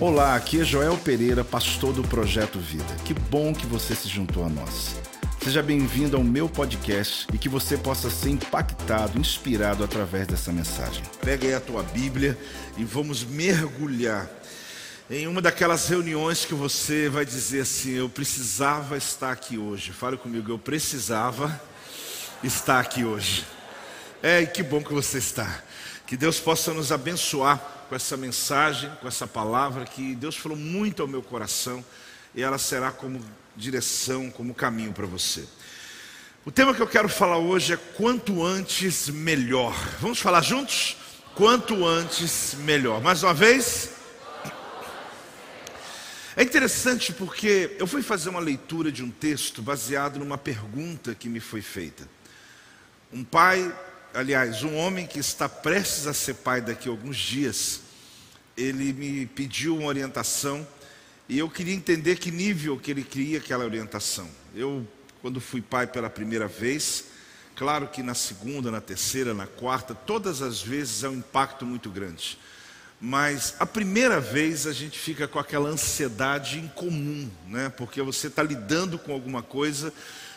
Olá, aqui é Joel Pereira, pastor do Projeto Vida. Que bom que você se juntou a nós. Seja bem-vindo ao meu podcast e que você possa ser impactado, inspirado através dessa mensagem. Pega aí a tua Bíblia e vamos mergulhar em uma daquelas reuniões que você vai dizer assim: Eu precisava estar aqui hoje. Fale comigo, eu precisava estar aqui hoje. É, e que bom que você está. Que Deus possa nos abençoar com essa mensagem, com essa palavra que Deus falou muito ao meu coração e ela será como direção, como caminho para você. O tema que eu quero falar hoje é quanto antes melhor. Vamos falar juntos? Quanto antes melhor. Mais uma vez. É interessante porque eu fui fazer uma leitura de um texto baseado numa pergunta que me foi feita. Um pai aliás, um homem que está prestes a ser pai daqui a alguns dias, ele me pediu uma orientação e eu queria entender que nível que ele queria aquela orientação. Eu, quando fui pai pela primeira vez, claro que na segunda, na terceira, na quarta, todas as vezes é um impacto muito grande. Mas a primeira vez a gente fica com aquela ansiedade incomum, né? Porque você está lidando com alguma coisa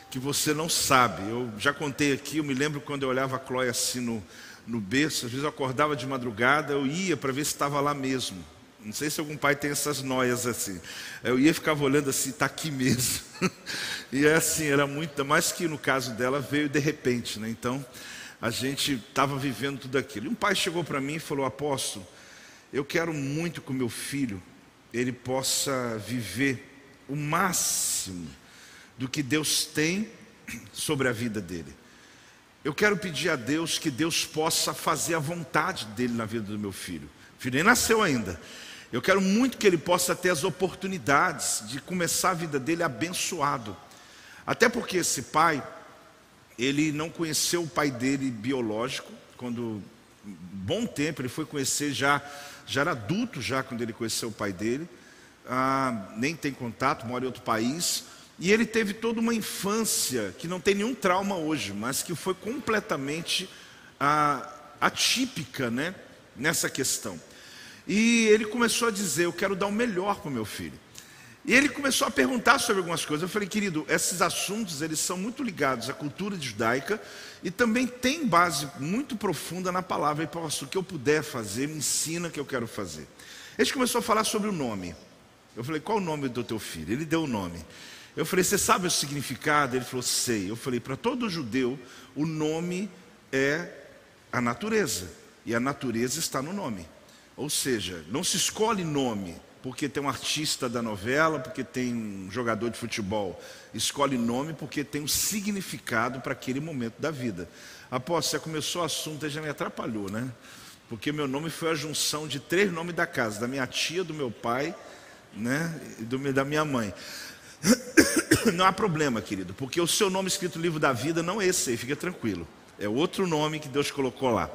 que você não sabe. Eu já contei aqui, eu me lembro quando eu olhava a Chloe assim no, no berço, às vezes eu acordava de madrugada, eu ia para ver se estava lá mesmo. Não sei se algum pai tem essas noias assim. Eu ia ficava olhando assim, está aqui mesmo. e é assim, era muito, mais que no caso dela veio de repente, né? Então a gente estava vivendo tudo aquilo. E um pai chegou para mim e falou: Apóstolo, eu quero muito que o meu filho ele possa viver o máximo do que Deus tem sobre a vida dele. Eu quero pedir a Deus que Deus possa fazer a vontade dele na vida do meu filho. O filho nem nasceu ainda. Eu quero muito que ele possa ter as oportunidades de começar a vida dele abençoado. Até porque esse pai, ele não conheceu o pai dele biológico, quando bom tempo ele foi conhecer já, já era adulto já quando ele conheceu o pai dele, ah, nem tem contato, mora em outro país. E ele teve toda uma infância que não tem nenhum trauma hoje, mas que foi completamente ah, atípica né, nessa questão. E ele começou a dizer: Eu quero dar o melhor para o meu filho. E ele começou a perguntar sobre algumas coisas. Eu falei, querido, esses assuntos eles são muito ligados à cultura judaica e também tem base muito profunda na palavra. E posso, o que eu puder fazer, me ensina que eu quero fazer. Ele começou a falar sobre o nome. Eu falei, qual o nome do teu filho? Ele deu o nome. Eu falei, você sabe o significado? Ele falou, sei. Eu falei, para todo judeu, o nome é a natureza. E a natureza está no nome. Ou seja, não se escolhe nome porque tem um artista da novela, porque tem um jogador de futebol. Escolhe nome porque tem um significado para aquele momento da vida. Após você começou o assunto, já me atrapalhou, né? Porque meu nome foi a junção de três nomes da casa, da minha tia, do meu pai, né, e do, da minha mãe. Não há problema, querido, porque o seu nome escrito no livro da vida não é esse aí, fica tranquilo. É outro nome que Deus colocou lá.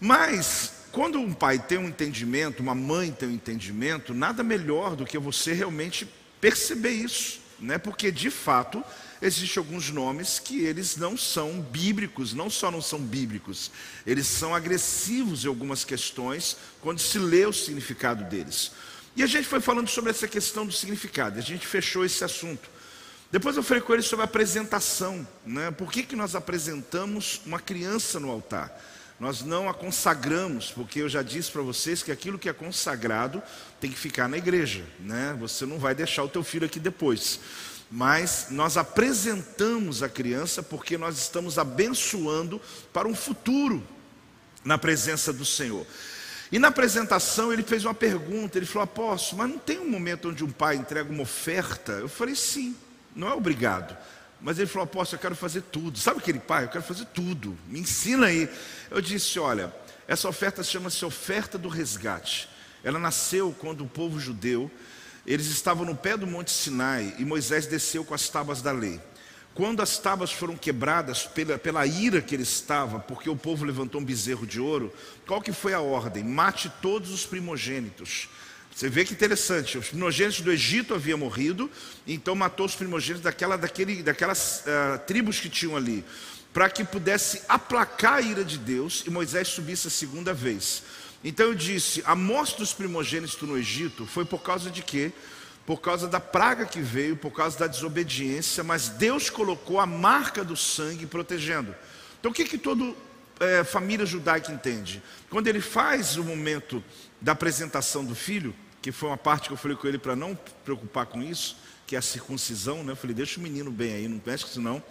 Mas, quando um pai tem um entendimento, uma mãe tem um entendimento, nada melhor do que você realmente perceber isso, né? Porque de fato existem alguns nomes que eles não são bíblicos, não só não são bíblicos, eles são agressivos em algumas questões quando se lê o significado deles. E a gente foi falando sobre essa questão do significado, a gente fechou esse assunto. Depois eu falei com ele sobre a apresentação, né? Por que, que nós apresentamos uma criança no altar? Nós não a consagramos, porque eu já disse para vocês que aquilo que é consagrado tem que ficar na igreja, né? Você não vai deixar o teu filho aqui depois. Mas nós apresentamos a criança porque nós estamos abençoando para um futuro na presença do Senhor. E na apresentação ele fez uma pergunta, ele falou, apóstolo, mas não tem um momento onde um pai entrega uma oferta? Eu falei, sim, não é obrigado. Mas ele falou, apóstolo, eu quero fazer tudo. Sabe aquele pai? Eu quero fazer tudo. Me ensina aí. Eu disse, olha, essa oferta chama-se oferta do resgate. Ela nasceu quando o povo judeu, eles estavam no pé do Monte Sinai e Moisés desceu com as tábuas da lei. Quando as tábuas foram quebradas pela, pela ira que ele estava, porque o povo levantou um bezerro de ouro, qual que foi a ordem? Mate todos os primogênitos. Você vê que interessante, os primogênitos do Egito haviam morrido, então matou os primogênitos daquela, daquele, daquelas uh, tribos que tinham ali, para que pudesse aplacar a ira de Deus e Moisés subisse a segunda vez. Então eu disse: a morte dos primogênitos no Egito foi por causa de quê? Por causa da praga que veio, por causa da desobediência, mas Deus colocou a marca do sangue protegendo. Então o que, que toda é, família judaica entende? Quando ele faz o momento da apresentação do filho, que foi uma parte que eu falei com ele para não preocupar com isso, que é a circuncisão, né? Eu falei, deixa o menino bem aí, não mexe isso não.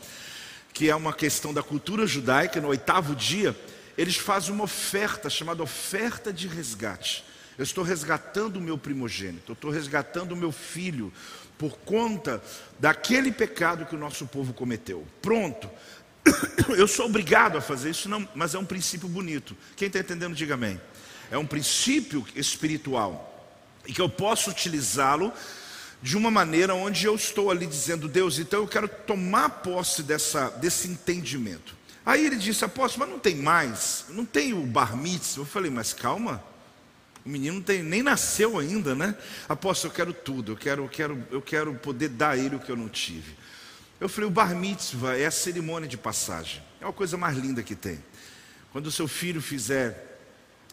Que é uma questão da cultura judaica, no oitavo dia, eles fazem uma oferta chamada oferta de resgate. Eu estou resgatando o meu primogênito, eu estou resgatando o meu filho por conta daquele pecado que o nosso povo cometeu. Pronto. Eu sou obrigado a fazer isso, não, mas é um princípio bonito. Quem está entendendo, diga amém. É um princípio espiritual e que eu posso utilizá-lo de uma maneira onde eu estou ali dizendo, Deus, então eu quero tomar posse dessa, desse entendimento. Aí ele disse, apóstolo, mas não tem mais, não tem o bar mitzvah. Eu falei, mas calma, o menino tem, nem nasceu ainda, né? Apóstolo, eu quero tudo, eu quero, eu, quero, eu quero poder dar a ele o que eu não tive. Eu falei, o bar mitzvah é a cerimônia de passagem, é a coisa mais linda que tem. Quando o seu filho fizer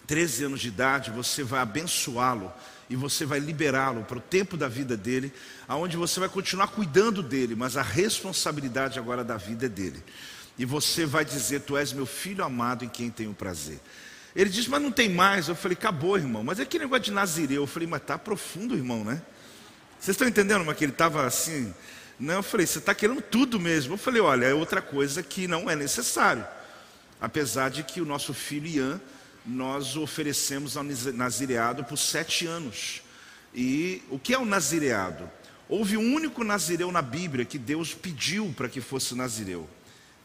13 anos de idade, você vai abençoá-lo e você vai liberá-lo para o tempo da vida dele, aonde você vai continuar cuidando dele, mas a responsabilidade agora da vida é dele. E você vai dizer: Tu és meu filho amado em quem tenho prazer. Ele disse: Mas não tem mais. Eu falei: Acabou, irmão. Mas é que negócio de Nazireu. Eu falei: Mas está profundo, irmão, né? Vocês estão entendendo? Mas que ele estava assim. Não, eu falei: Você está querendo tudo mesmo. Eu falei: Olha, é outra coisa que não é necessário. Apesar de que o nosso filho Ian nós oferecemos ao nazireado por sete anos. E o que é o nazireado? Houve um único nazireu na Bíblia que Deus pediu para que fosse nazireu.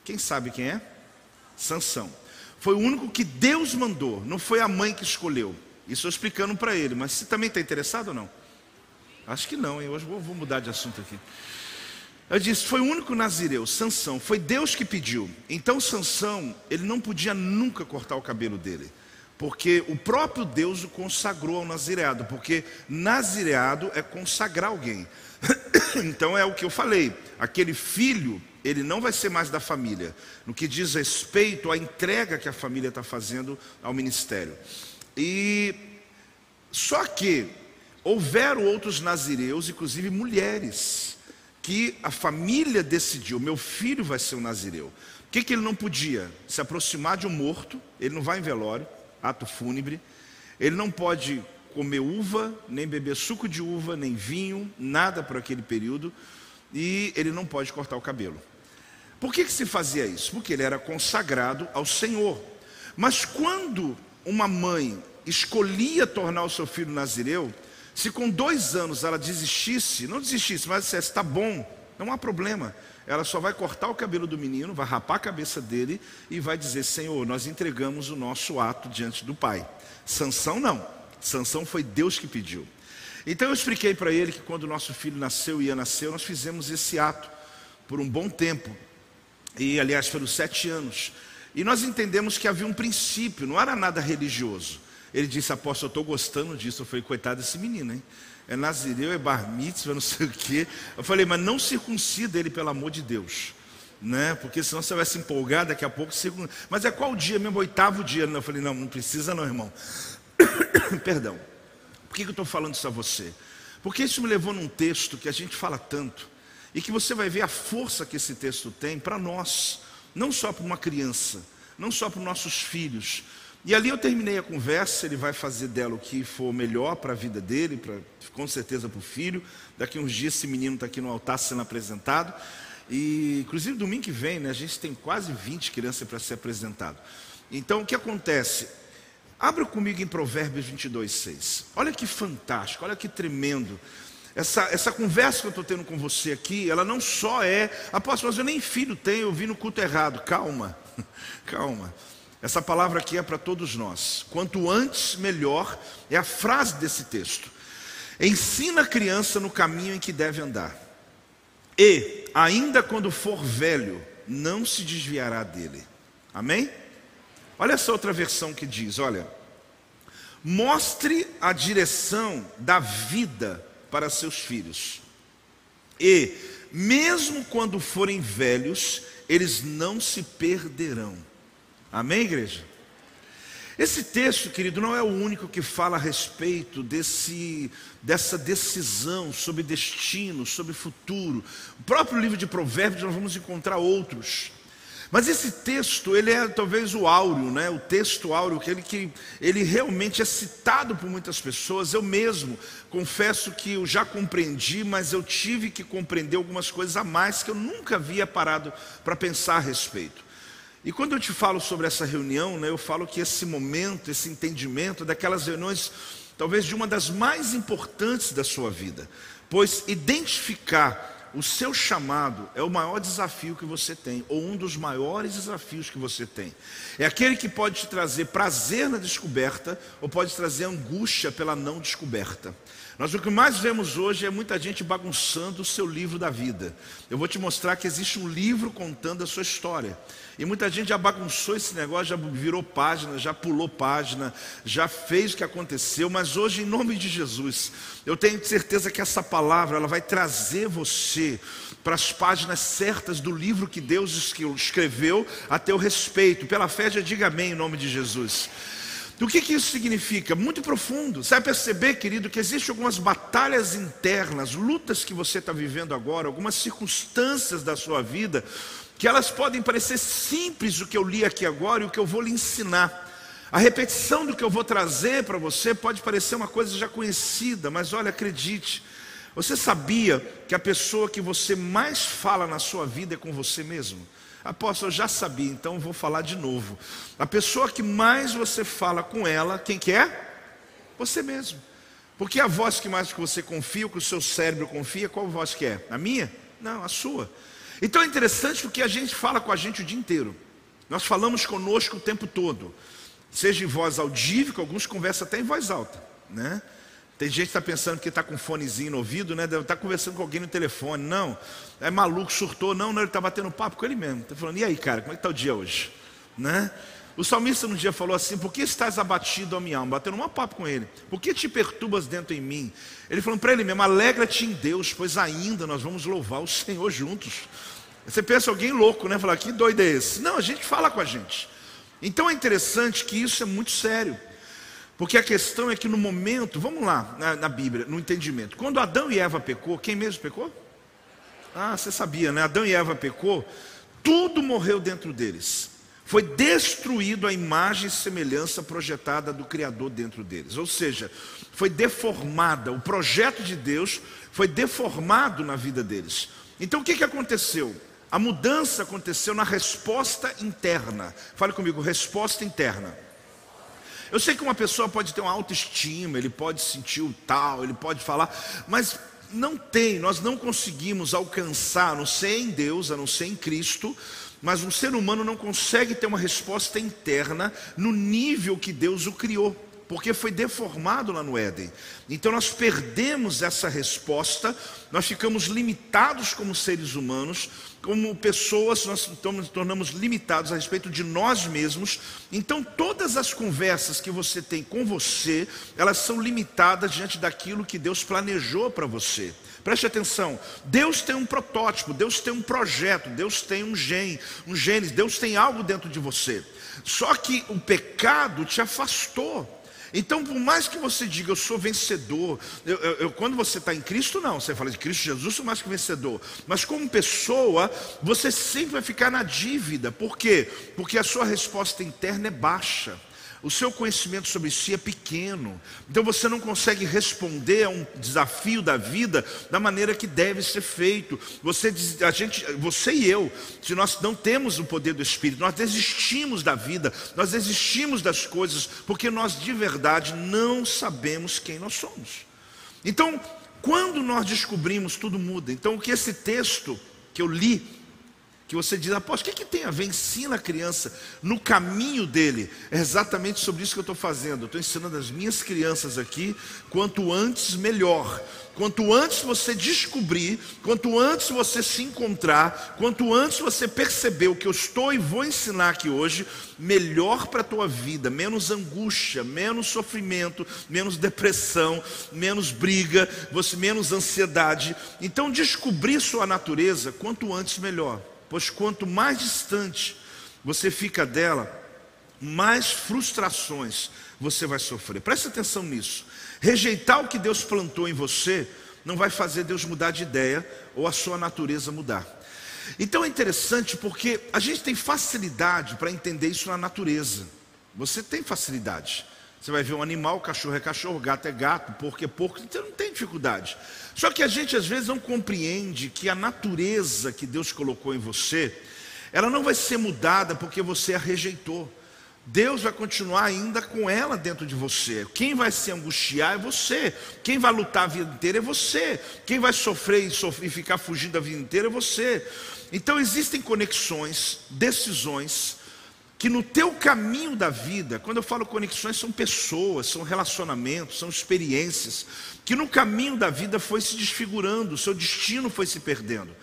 Quem sabe quem é? Sansão. Foi o único que Deus mandou, não foi a mãe que escolheu. Isso eu explicando para ele, mas você também está interessado ou não? Acho que não, hein? hoje vou, vou mudar de assunto aqui. Eu disse, foi o único nazireu, Sansão, foi Deus que pediu. Então Sansão, ele não podia nunca cortar o cabelo dele porque o próprio Deus o consagrou ao nazireado, porque nazireado é consagrar alguém. Então é o que eu falei, aquele filho, ele não vai ser mais da família, no que diz respeito à entrega que a família está fazendo ao ministério. E só que houveram outros nazireus, inclusive mulheres, que a família decidiu: meu filho vai ser um nazireu. O que, que ele não podia? Se aproximar de um morto, ele não vai em velório ato fúnebre. Ele não pode comer uva, nem beber suco de uva, nem vinho, nada por aquele período. E ele não pode cortar o cabelo. Por que, que se fazia isso? Porque ele era consagrado ao Senhor. Mas quando uma mãe escolhia tornar o seu filho nazireu, se com dois anos ela desistisse, não desistisse, mas dissesse, está bom, não há problema, ela só vai cortar o cabelo do menino, vai rapar a cabeça dele e vai dizer: Senhor, nós entregamos o nosso ato diante do Pai. Sansão não. Sansão foi Deus que pediu. Então eu expliquei para ele que quando nosso filho nasceu e ia nascer, nós fizemos esse ato por um bom tempo. E aliás, foram sete anos. E nós entendemos que havia um princípio, não era nada religioso. Ele disse, apóstolo, eu estou gostando disso. Eu falei, coitado desse menino, hein? é nazireu, é bar mitzvah, não sei o quê. Eu falei, mas não circuncida ele, pelo amor de Deus. Né? Porque senão você vai se empolgar, daqui a pouco circuncida. Mas é qual dia mesmo? Oitavo dia. Eu falei, não, não precisa não, irmão. Perdão. Por que, que eu estou falando isso a você? Porque isso me levou num texto que a gente fala tanto, e que você vai ver a força que esse texto tem para nós, não só para uma criança, não só para os nossos filhos, e ali eu terminei a conversa, ele vai fazer dela o que for melhor para a vida dele, pra, com certeza para o filho. Daqui uns dias esse menino está aqui no altar sendo apresentado. E inclusive domingo que vem, né, a gente tem quase 20 crianças para ser apresentado. Então o que acontece? Abra comigo em Provérbios 22, 6. Olha que fantástico, olha que tremendo. Essa, essa conversa que eu estou tendo com você aqui, ela não só é, apóstolo, mas eu nem filho tenho, eu vi no culto errado. Calma, calma. Essa palavra aqui é para todos nós. Quanto antes, melhor, é a frase desse texto. Ensina a criança no caminho em que deve andar. E, ainda quando for velho, não se desviará dele. Amém? Olha essa outra versão que diz: olha, mostre a direção da vida para seus filhos. E, mesmo quando forem velhos, eles não se perderão. Amém, igreja? Esse texto, querido, não é o único que fala a respeito desse, dessa decisão sobre destino, sobre futuro. O próprio livro de Provérbios nós vamos encontrar outros. Mas esse texto, ele é talvez o áureo, né? o texto áureo, que ele, que ele realmente é citado por muitas pessoas. Eu mesmo confesso que eu já compreendi, mas eu tive que compreender algumas coisas a mais que eu nunca havia parado para pensar a respeito. E quando eu te falo sobre essa reunião, né, eu falo que esse momento, esse entendimento, daquelas reuniões, talvez de uma das mais importantes da sua vida, pois identificar o seu chamado é o maior desafio que você tem, ou um dos maiores desafios que você tem. É aquele que pode te trazer prazer na descoberta, ou pode trazer angústia pela não descoberta. Nós o que mais vemos hoje é muita gente bagunçando o seu livro da vida. Eu vou te mostrar que existe um livro contando a sua história. E muita gente já bagunçou esse negócio, já virou página, já pulou página, já fez o que aconteceu, mas hoje, em nome de Jesus, eu tenho certeza que essa palavra ela vai trazer você para as páginas certas do livro que Deus escreveu a teu respeito. Pela fé, já diga amém em nome de Jesus. O que, que isso significa? Muito profundo. Você vai perceber, querido, que existem algumas batalhas internas, lutas que você está vivendo agora, algumas circunstâncias da sua vida, que elas podem parecer simples o que eu li aqui agora e o que eu vou lhe ensinar. A repetição do que eu vou trazer para você pode parecer uma coisa já conhecida, mas olha, acredite, você sabia que a pessoa que você mais fala na sua vida é com você mesmo? Apóstolo, eu já sabia, então vou falar de novo. A pessoa que mais você fala com ela, quem que é? Você mesmo. Porque a voz que mais que você confia, que o seu cérebro confia, qual voz que é? A minha? Não, a sua. Então é interessante porque a gente fala com a gente o dia inteiro. Nós falamos conosco o tempo todo. Seja em voz audível, alguns conversam até em voz alta, né? Tem gente que está pensando que está com fonezinho no ouvido, né? Deve estar tá conversando com alguém no telefone. Não, é maluco, surtou. Não, não, ele está batendo papo com ele mesmo. Está falando, e aí, cara, como é que está o dia hoje? Né? O salmista um dia falou assim: Por que estás abatido, a minha alma? Batendo um papo com ele. Por que te perturbas dentro em mim? Ele falou para ele mesmo: Alegra-te em Deus, pois ainda nós vamos louvar o Senhor juntos. Você pensa alguém louco, né? Falar: Que doido é esse? Não, a gente fala com a gente. Então é interessante que isso é muito sério. Porque a questão é que no momento, vamos lá, na, na, Bíblia, no entendimento, quando Adão e Eva pecou, quem mesmo pecou? Ah, você sabia, né? Adão e Eva pecou, tudo morreu dentro deles. Foi destruído a imagem e semelhança projetada do Criador dentro deles. Ou seja, foi deformada, o projeto de Deus foi deformado na vida deles. Então o que, que aconteceu? A mudança aconteceu na resposta interna. Fale comigo, resposta interna. Eu sei que uma pessoa pode ter uma autoestima, ele pode sentir o tal, ele pode falar, mas não tem, nós não conseguimos alcançar, a não ser em Deus, a não ser em Cristo, mas um ser humano não consegue ter uma resposta interna no nível que Deus o criou porque foi deformado lá no Éden. Então nós perdemos essa resposta, nós ficamos limitados como seres humanos, como pessoas, nós nos tornamos limitados a respeito de nós mesmos. Então todas as conversas que você tem com você, elas são limitadas diante daquilo que Deus planejou para você. Preste atenção, Deus tem um protótipo, Deus tem um projeto, Deus tem um gene, um genes, Deus tem algo dentro de você. Só que o pecado te afastou. Então, por mais que você diga, eu sou vencedor, eu, eu, eu, quando você está em Cristo, não, você fala de Cristo Jesus, sou mais que vencedor. Mas como pessoa, você sempre vai ficar na dívida. Por quê? Porque a sua resposta interna é baixa o seu conhecimento sobre si é pequeno. Então você não consegue responder a um desafio da vida da maneira que deve ser feito. Você, a gente, você e eu, se nós não temos o poder do Espírito, nós desistimos da vida, nós desistimos das coisas, porque nós de verdade não sabemos quem nós somos. Então, quando nós descobrimos, tudo muda. Então, o que esse texto que eu li que você diz, apóstolo, o que, que tem a ver? Ensina a criança no caminho dele. É exatamente sobre isso que eu estou fazendo. Estou ensinando as minhas crianças aqui, quanto antes, melhor. Quanto antes você descobrir, quanto antes você se encontrar, quanto antes você perceber o que eu estou e vou ensinar aqui hoje, melhor para a tua vida, menos angústia, menos sofrimento, menos depressão, menos briga, você menos ansiedade. Então descobrir sua natureza, quanto antes melhor pois quanto mais distante você fica dela, mais frustrações você vai sofrer. Preste atenção nisso. Rejeitar o que Deus plantou em você não vai fazer Deus mudar de ideia ou a sua natureza mudar. Então é interessante porque a gente tem facilidade para entender isso na natureza. Você tem facilidade. Você vai ver um animal, cachorro é cachorro, gato é gato, porco é porco, então não tem dificuldade. Só que a gente às vezes não compreende que a natureza que Deus colocou em você, ela não vai ser mudada porque você a rejeitou. Deus vai continuar ainda com ela dentro de você. Quem vai se angustiar é você. Quem vai lutar a vida inteira é você. Quem vai sofrer e, sofrer, e ficar fugindo a vida inteira é você. Então existem conexões, decisões que no teu caminho da vida, quando eu falo conexões, são pessoas, são relacionamentos, são experiências, que no caminho da vida foi se desfigurando, o seu destino foi se perdendo.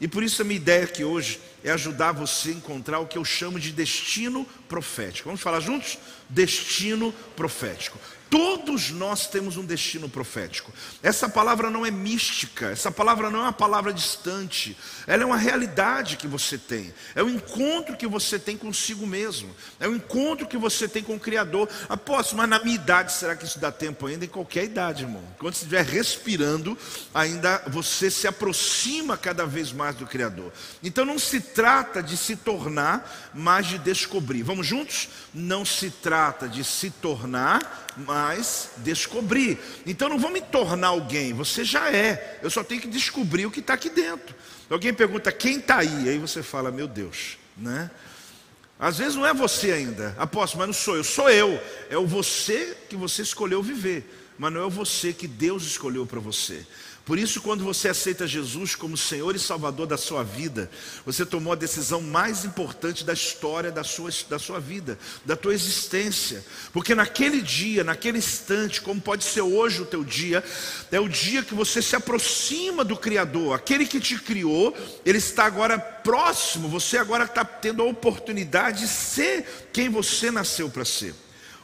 E por isso a minha ideia aqui hoje é ajudar você a encontrar o que eu chamo de destino profético. Vamos falar juntos? Destino profético. Todos nós temos um destino profético. Essa palavra não é mística, essa palavra não é uma palavra distante, ela é uma realidade que você tem, é o encontro que você tem consigo mesmo, é o encontro que você tem com o Criador. Aposto, mas na minha idade, será que isso dá tempo ainda? Em qualquer idade, irmão. Quando você estiver respirando, ainda você se aproxima cada vez mais do Criador. Então não se trata de se tornar, mas de descobrir. Vamos juntos? Não se trata de se tornar, mas descobrir. Então não vou me tornar alguém, você já é. Eu só tenho que descobrir o que está aqui dentro. Alguém pergunta quem está aí, aí você fala, meu Deus, né? Às vezes não é você ainda, apóstolo, mas não sou eu, sou eu. É o você que você escolheu viver, mas não é o você que Deus escolheu para você. Por isso, quando você aceita Jesus como Senhor e Salvador da sua vida, você tomou a decisão mais importante da história da sua, da sua vida, da tua existência. Porque naquele dia, naquele instante, como pode ser hoje o teu dia, é o dia que você se aproxima do Criador. Aquele que te criou, ele está agora próximo, você agora está tendo a oportunidade de ser quem você nasceu para ser.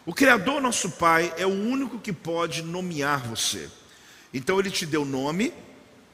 O Criador, nosso Pai, é o único que pode nomear você. Então ele te deu nome,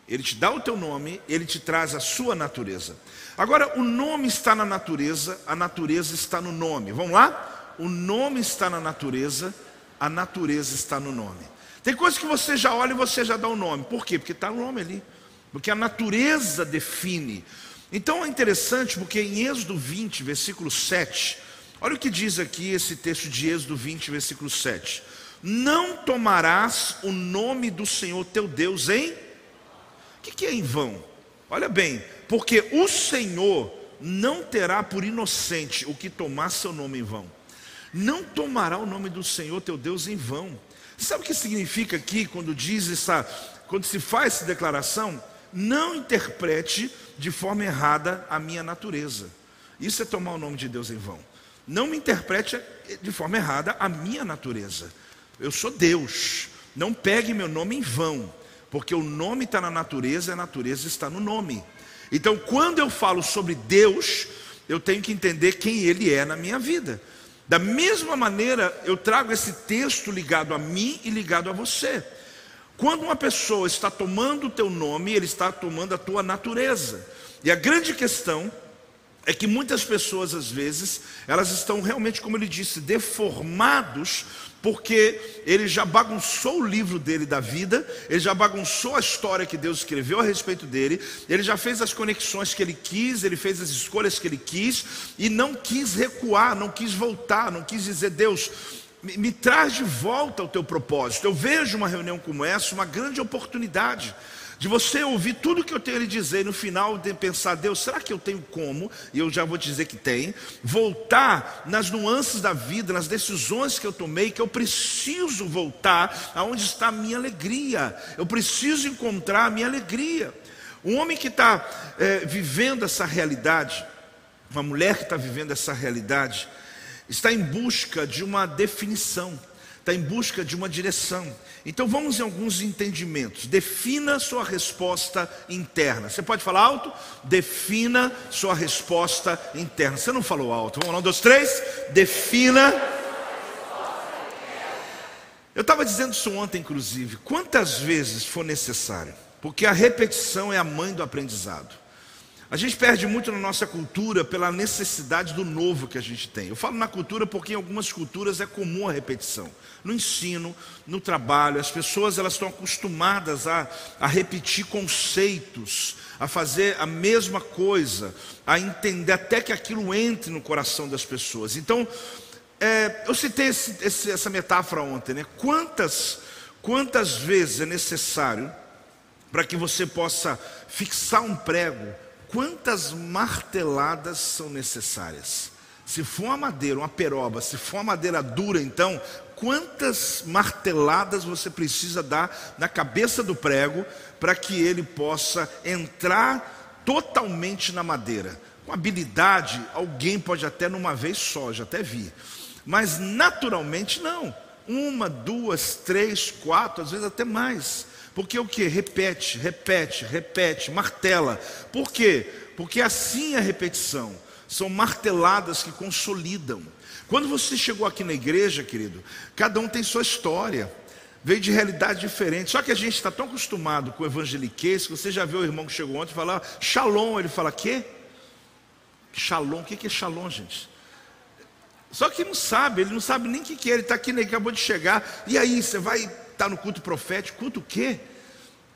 ele te dá o teu nome, ele te traz a sua natureza. Agora, o nome está na natureza, a natureza está no nome. Vamos lá? O nome está na natureza, a natureza está no nome. Tem coisas que você já olha e você já dá o nome. Por quê? Porque está o nome ali. Porque a natureza define. Então é interessante porque em Êxodo 20, versículo 7, olha o que diz aqui esse texto de Êxodo 20, versículo 7 não tomarás o nome do Senhor teu Deus em. O que, que é em vão? Olha bem, porque o Senhor não terá por inocente o que tomar seu nome em vão. Não tomará o nome do Senhor teu Deus em vão. Sabe o que significa aqui quando diz essa, quando se faz essa declaração? Não interprete de forma errada a minha natureza. Isso é tomar o nome de Deus em vão. Não me interprete de forma errada a minha natureza. Eu sou Deus. Não pegue meu nome em vão, porque o nome está na natureza e a natureza está no nome. Então, quando eu falo sobre Deus, eu tenho que entender quem Ele é na minha vida. Da mesma maneira, eu trago esse texto ligado a mim e ligado a você. Quando uma pessoa está tomando o teu nome, ele está tomando a tua natureza. E a grande questão é que muitas pessoas, às vezes, elas estão realmente, como ele disse, deformados porque ele já bagunçou o livro dele da vida, ele já bagunçou a história que Deus escreveu a respeito dele, ele já fez as conexões que ele quis, ele fez as escolhas que ele quis e não quis recuar, não quis voltar, não quis dizer, Deus, me, me traz de volta ao teu propósito. Eu vejo uma reunião como essa, uma grande oportunidade de você ouvir tudo que eu tenho a lhe dizer, no final de pensar, Deus, será que eu tenho como? E eu já vou te dizer que tem. Voltar nas nuances da vida, nas decisões que eu tomei, que eu preciso voltar aonde está a minha alegria. Eu preciso encontrar a minha alegria. Um homem que está é, vivendo essa realidade, uma mulher que está vivendo essa realidade, está em busca de uma definição está em busca de uma direção. Então vamos em alguns entendimentos. Defina sua resposta interna. Você pode falar alto? Defina sua resposta interna. Você não falou alto. Vamos lá, um, dois, três. Defina. Eu estava dizendo isso ontem, inclusive. Quantas vezes for necessário? Porque a repetição é a mãe do aprendizado. A gente perde muito na nossa cultura pela necessidade do novo que a gente tem. Eu falo na cultura porque em algumas culturas é comum a repetição. No ensino, no trabalho, as pessoas elas estão acostumadas a, a repetir conceitos, a fazer a mesma coisa, a entender até que aquilo entre no coração das pessoas. Então, é, eu citei esse, esse, essa metáfora ontem, né? Quantas, quantas vezes é necessário para que você possa fixar um prego? Quantas marteladas são necessárias? Se for uma madeira, uma peroba, se for uma madeira dura, então, quantas marteladas você precisa dar na cabeça do prego para que ele possa entrar totalmente na madeira? Com habilidade, alguém pode até numa vez só, já até vi. Mas naturalmente não. Uma, duas, três, quatro, às vezes até mais. Porque o que? Repete, repete, repete, martela. Por quê? Porque assim é a repetição. São marteladas que consolidam. Quando você chegou aqui na igreja, querido, cada um tem sua história. Veio de realidade diferente. Só que a gente está tão acostumado com o evangeliquez que você já viu o irmão que chegou ontem falar shalom. Ele fala, quê? Shalom, o que é shalom, gente? Só que não sabe, ele não sabe nem o que, é, ele está aqui, ele acabou de chegar, e aí, você vai estar tá no culto profético, culto o quê?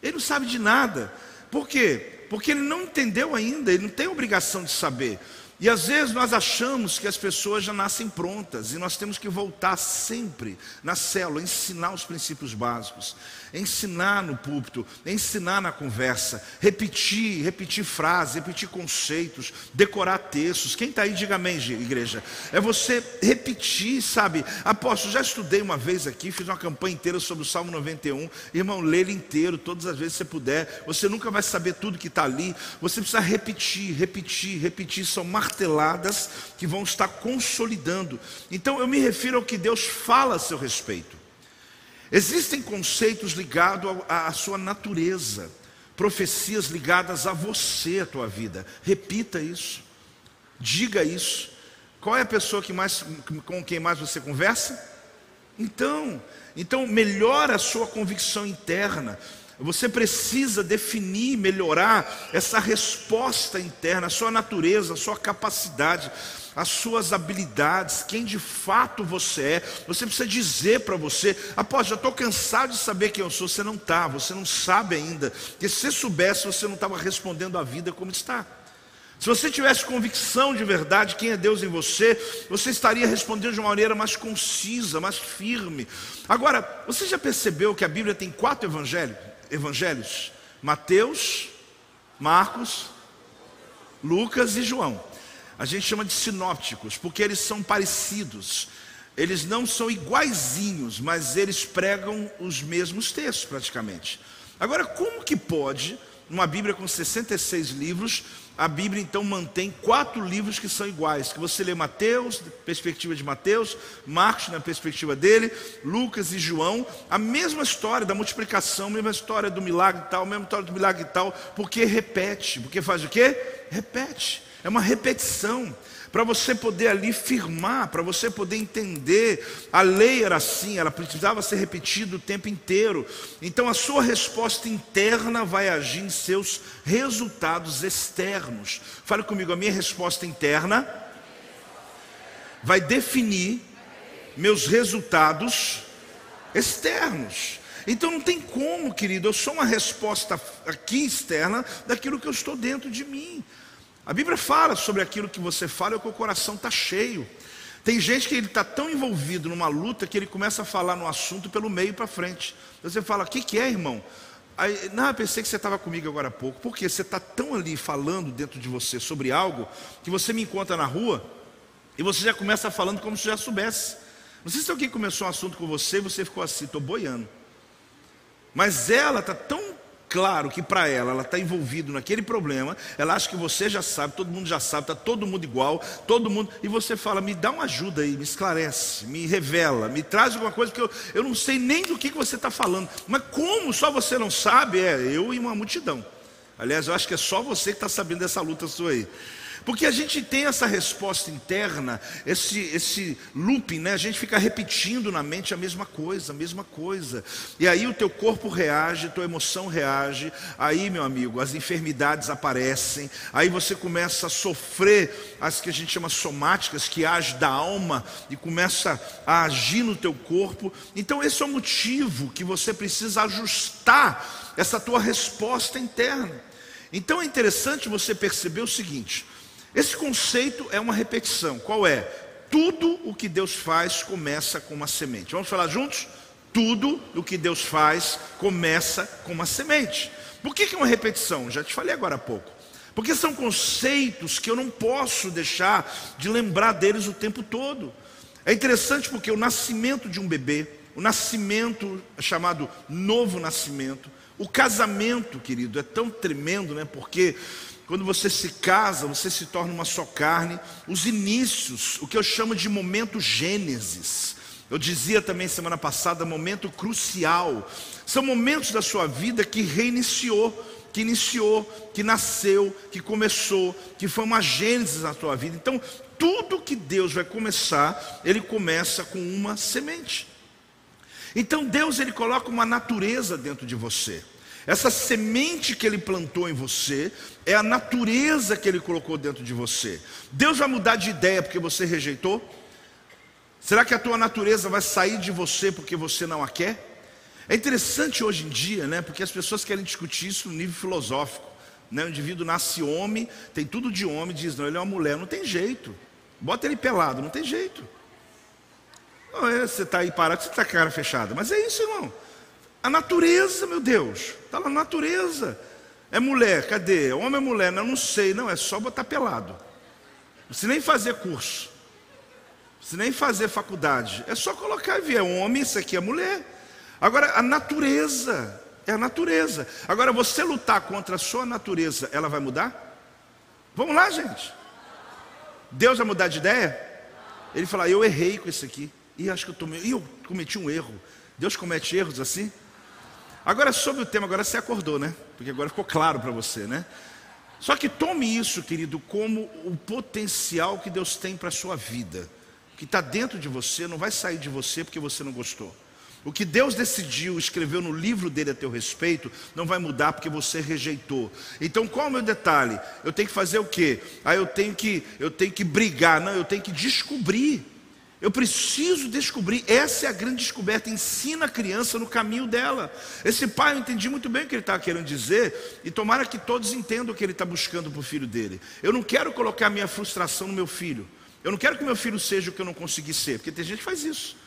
Ele não sabe de nada. Por quê? Porque ele não entendeu ainda, ele não tem obrigação de saber. E às vezes nós achamos que as pessoas já nascem prontas e nós temos que voltar sempre na célula, ensinar os princípios básicos, ensinar no púlpito, ensinar na conversa, repetir, repetir frases, repetir conceitos, decorar textos. Quem está aí, diga amém, igreja. É você repetir, sabe? Apóstolo, já estudei uma vez aqui, fiz uma campanha inteira sobre o Salmo 91. Irmão, lê ele inteiro, todas as vezes que você puder. Você nunca vai saber tudo que está ali. Você precisa repetir, repetir, repetir. São marteladas que vão estar consolidando. Então eu me refiro ao que Deus fala a seu respeito. Existem conceitos ligados à sua natureza, profecias ligadas a você, a tua vida. Repita isso, diga isso. Qual é a pessoa que mais, com quem mais você conversa? Então, então melhora a sua convicção interna. Você precisa definir, melhorar essa resposta interna, a sua natureza, a sua capacidade, as suas habilidades, quem de fato você é. Você precisa dizer para você: após, já estou cansado de saber quem eu sou. Você não está, você não sabe ainda. Porque se você soubesse, você não estava respondendo a vida como está. Se você tivesse convicção de verdade quem é Deus em você, você estaria respondendo de uma maneira mais concisa, mais firme. Agora, você já percebeu que a Bíblia tem quatro evangelhos? Evangelhos: Mateus, Marcos, Lucas e João. A gente chama de sinópticos, porque eles são parecidos. Eles não são iguaizinhos, mas eles pregam os mesmos textos praticamente. Agora, como que pode, numa Bíblia com 66 livros, a Bíblia então mantém quatro livros que são iguais, que você lê Mateus, perspectiva de Mateus, Marcos na perspectiva dele, Lucas e João, a mesma história da multiplicação, a mesma história do milagre e tal, a mesma história do milagre e tal, porque repete, porque faz o quê? Repete, é uma repetição para você poder ali firmar, para você poder entender. A lei era assim, ela precisava ser repetida o tempo inteiro. Então a sua resposta interna vai agir em seus resultados externos. Fale comigo, a minha resposta interna vai definir meus resultados externos. Então não tem como, querido, eu sou uma resposta aqui externa daquilo que eu estou dentro de mim. A Bíblia fala sobre aquilo que você fala, é que o coração está cheio. Tem gente que ele está tão envolvido numa luta que ele começa a falar no assunto pelo meio para frente. Você fala, o que, que é, irmão? Aí, não, eu pensei que você estava comigo agora há pouco. Porque você está tão ali falando dentro de você sobre algo que você me encontra na rua e você já começa falando como se já soubesse. Não sei se alguém começou um assunto com você e você ficou assim, estou boiando. Mas ela está tão claro que para ela, ela está envolvida naquele problema, ela acha que você já sabe, todo mundo já sabe, está todo mundo igual, todo mundo, e você fala, me dá uma ajuda aí, me esclarece, me revela, me traz alguma coisa, que eu, eu não sei nem do que, que você está falando, mas como só você não sabe, é eu e uma multidão. Aliás, eu acho que é só você que está sabendo dessa luta sua aí. Porque a gente tem essa resposta interna, esse, esse looping, né? A gente fica repetindo na mente a mesma coisa, a mesma coisa. E aí o teu corpo reage, tua emoção reage. Aí, meu amigo, as enfermidades aparecem. Aí você começa a sofrer as que a gente chama somáticas, que age da alma e começa a agir no teu corpo. Então esse é o motivo que você precisa ajustar essa tua resposta interna. Então é interessante você perceber o seguinte: esse conceito é uma repetição. Qual é? Tudo o que Deus faz começa com uma semente. Vamos falar juntos? Tudo o que Deus faz começa com uma semente. Por que, é uma repetição? Já te falei agora há pouco. Porque são conceitos que eu não posso deixar de lembrar deles o tempo todo. É interessante porque o nascimento de um bebê, o nascimento chamado novo nascimento, o casamento, querido, é tão tremendo, né? Porque quando você se casa, você se torna uma só carne. Os inícios, o que eu chamo de momento gênesis. Eu dizia também semana passada, momento crucial. São momentos da sua vida que reiniciou, que iniciou, que nasceu, que começou, que foi uma gênesis na tua vida. Então, tudo que Deus vai começar, ele começa com uma semente. Então, Deus ele coloca uma natureza dentro de você. Essa semente que ele plantou em você é a natureza que ele colocou dentro de você. Deus vai mudar de ideia porque você rejeitou? Será que a tua natureza vai sair de você porque você não a quer? É interessante hoje em dia, né? Porque as pessoas querem discutir isso no nível filosófico. Né? O indivíduo nasce homem, tem tudo de homem, diz, não, ele é uma mulher, não tem jeito. Bota ele pelado, não tem jeito. Não, é, você está aí parado, você está com a cara fechada. Mas é isso, irmão. A natureza, meu Deus, está na natureza. É mulher, cadê? Homem é mulher? Não, não sei, não, é só botar pelado. Você nem fazer curso, você nem fazer faculdade, é só colocar e ver, é homem, isso aqui é mulher. Agora, a natureza, é a natureza. Agora, você lutar contra a sua natureza, ela vai mudar? Vamos lá, gente. Deus vai mudar de ideia? Ele fala, eu errei com isso aqui. E acho que eu, tomei, eu cometi um erro. Deus comete erros assim? Agora, sobre o tema, agora você acordou, né? Porque agora ficou claro para você, né? Só que tome isso, querido, como o potencial que Deus tem para a sua vida. O que está dentro de você não vai sair de você porque você não gostou. O que Deus decidiu, escreveu no livro dele a teu respeito, não vai mudar porque você rejeitou. Então, qual é o meu detalhe? Eu tenho que fazer o quê? Ah, eu tenho que, eu tenho que brigar. Não, eu tenho que descobrir. Eu preciso descobrir, essa é a grande descoberta. Ensina a criança no caminho dela. Esse pai, eu entendi muito bem o que ele estava querendo dizer, e tomara que todos entendam o que ele está buscando para o filho dele. Eu não quero colocar minha frustração no meu filho. Eu não quero que meu filho seja o que eu não consegui ser, porque tem gente que faz isso.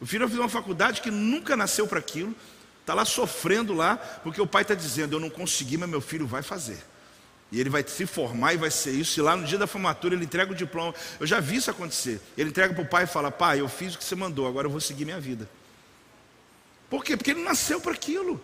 O filho fazer uma faculdade que nunca nasceu para aquilo, está lá sofrendo lá, porque o pai está dizendo: Eu não consegui, mas meu filho vai fazer. E ele vai se formar e vai ser isso. E lá no dia da formatura ele entrega o diploma. Eu já vi isso acontecer. Ele entrega para o pai e fala: Pai, eu fiz o que você mandou, agora eu vou seguir minha vida. Por quê? Porque ele nasceu para aquilo.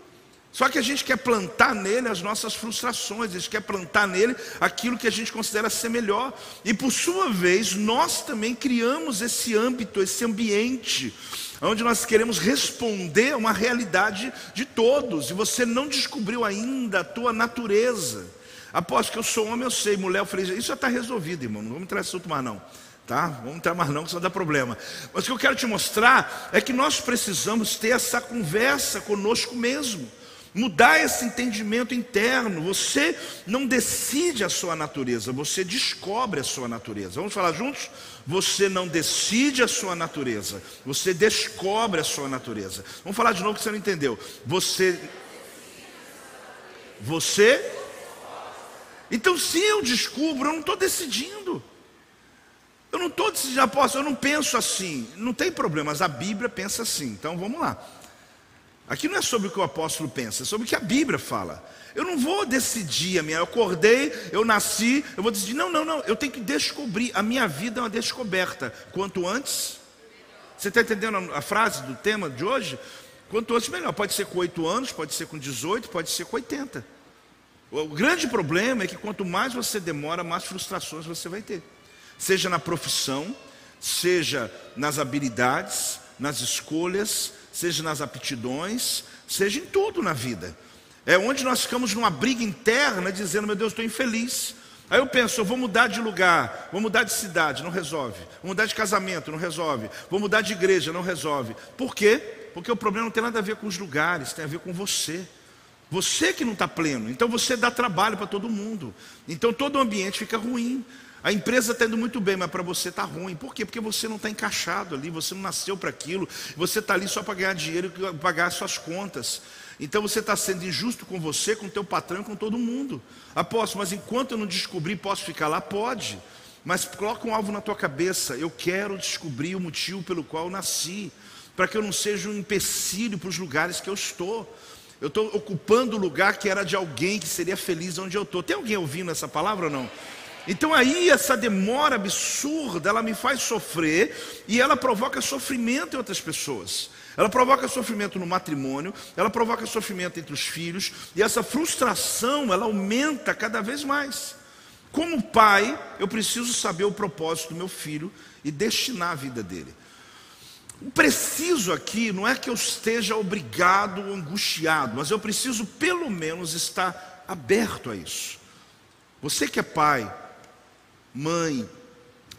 Só que a gente quer plantar nele as nossas frustrações, a gente quer plantar nele aquilo que a gente considera ser melhor. E por sua vez, nós também criamos esse âmbito, esse ambiente, onde nós queremos responder a uma realidade de todos. E você não descobriu ainda a tua natureza. Após que eu sou homem, eu sei, mulher, eu falei, isso já está resolvido, irmão, não vamos entrar nesse assunto mais não. Tá? Vamos entrar mais não, que senão dá problema. Mas o que eu quero te mostrar é que nós precisamos ter essa conversa conosco mesmo. Mudar esse entendimento interno. Você não decide a sua natureza, você descobre a sua natureza. Vamos falar juntos? Você não decide a sua natureza, você descobre a sua natureza. Vamos falar de novo que você não entendeu. Você. Você então, se eu descubro, eu não estou decidindo. Eu não estou decidindo, apóstolo, eu não penso assim. Não tem problema, mas a Bíblia pensa assim. Então vamos lá. Aqui não é sobre o que o apóstolo pensa, é sobre o que a Bíblia fala. Eu não vou decidir a minha. Eu acordei, eu nasci, eu vou decidir. Não, não, não. Eu tenho que descobrir. A minha vida é uma descoberta. Quanto antes. Você está entendendo a frase do tema de hoje? Quanto antes, melhor. Pode ser com 8 anos, pode ser com 18, pode ser com 80. O grande problema é que quanto mais você demora, mais frustrações você vai ter. Seja na profissão, seja nas habilidades, nas escolhas, seja nas aptidões, seja em tudo na vida. É onde nós ficamos numa briga interna dizendo, meu Deus, estou infeliz. Aí eu penso, eu vou mudar de lugar, vou mudar de cidade, não resolve. Vou mudar de casamento, não resolve. Vou mudar de igreja, não resolve. Por quê? Porque o problema não tem nada a ver com os lugares, tem a ver com você. Você que não está pleno. Então você dá trabalho para todo mundo. Então todo o ambiente fica ruim. A empresa está indo muito bem, mas para você está ruim. Por quê? Porque você não está encaixado ali, você não nasceu para aquilo, você está ali só para ganhar dinheiro e pagar suas contas. Então você está sendo injusto com você, com o teu patrão, com todo mundo. Aposto, mas enquanto eu não descobrir, posso ficar lá? Pode. Mas coloca um alvo na tua cabeça. Eu quero descobrir o motivo pelo qual eu nasci, para que eu não seja um empecilho para os lugares que eu estou. Eu estou ocupando o lugar que era de alguém que seria feliz onde eu estou. Tem alguém ouvindo essa palavra ou não? Então aí essa demora absurda, ela me faz sofrer e ela provoca sofrimento em outras pessoas. Ela provoca sofrimento no matrimônio, ela provoca sofrimento entre os filhos, e essa frustração, ela aumenta cada vez mais. Como pai, eu preciso saber o propósito do meu filho e destinar a vida dele. O preciso aqui não é que eu esteja obrigado ou angustiado, mas eu preciso pelo menos estar aberto a isso. Você que é pai, mãe,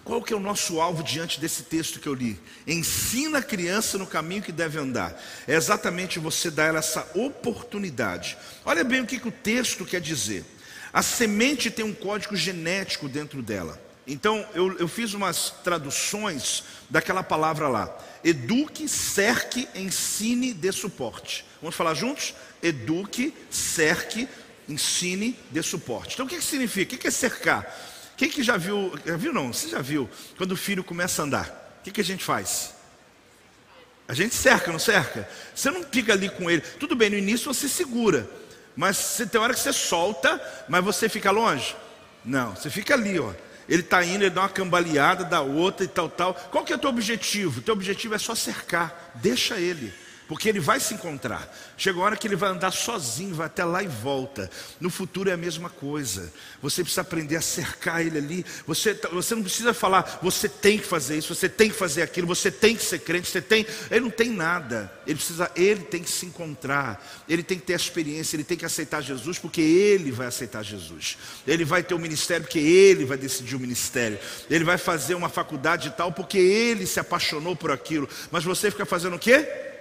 qual que é o nosso alvo diante desse texto que eu li? Ensina a criança no caminho que deve andar. É exatamente você dar ela essa oportunidade. Olha bem o que, que o texto quer dizer. A semente tem um código genético dentro dela. Então, eu, eu fiz umas traduções daquela palavra lá. Eduque, cerque, ensine, dê suporte. Vamos falar juntos? Eduque, cerque, ensine, dê suporte. Então, o que, que significa? O que, é cercar? Quem que já viu, já viu não, você já viu, quando o filho começa a andar, o que, que a gente faz? A gente cerca, não cerca? Você não fica ali com ele. Tudo bem, no início você segura, mas você tem hora que você solta, mas você fica longe? Não, você fica ali, ó. Ele está indo, ele dá uma cambaleada, dá outra e tal, tal. Qual que é o teu objetivo? O teu objetivo é só cercar, deixa ele. Porque ele vai se encontrar. Chega a hora que ele vai andar sozinho, vai até lá e volta. No futuro é a mesma coisa. Você precisa aprender a cercar ele ali. Você, você não precisa falar, você tem que fazer isso, você tem que fazer aquilo, você tem que ser crente, você tem. Ele não tem nada. Ele precisa, ele tem que se encontrar. Ele tem que ter a experiência, ele tem que aceitar Jesus, porque ele vai aceitar Jesus. Ele vai ter o um ministério, porque ele vai decidir o ministério. Ele vai fazer uma faculdade e tal, porque ele se apaixonou por aquilo. Mas você fica fazendo o quê?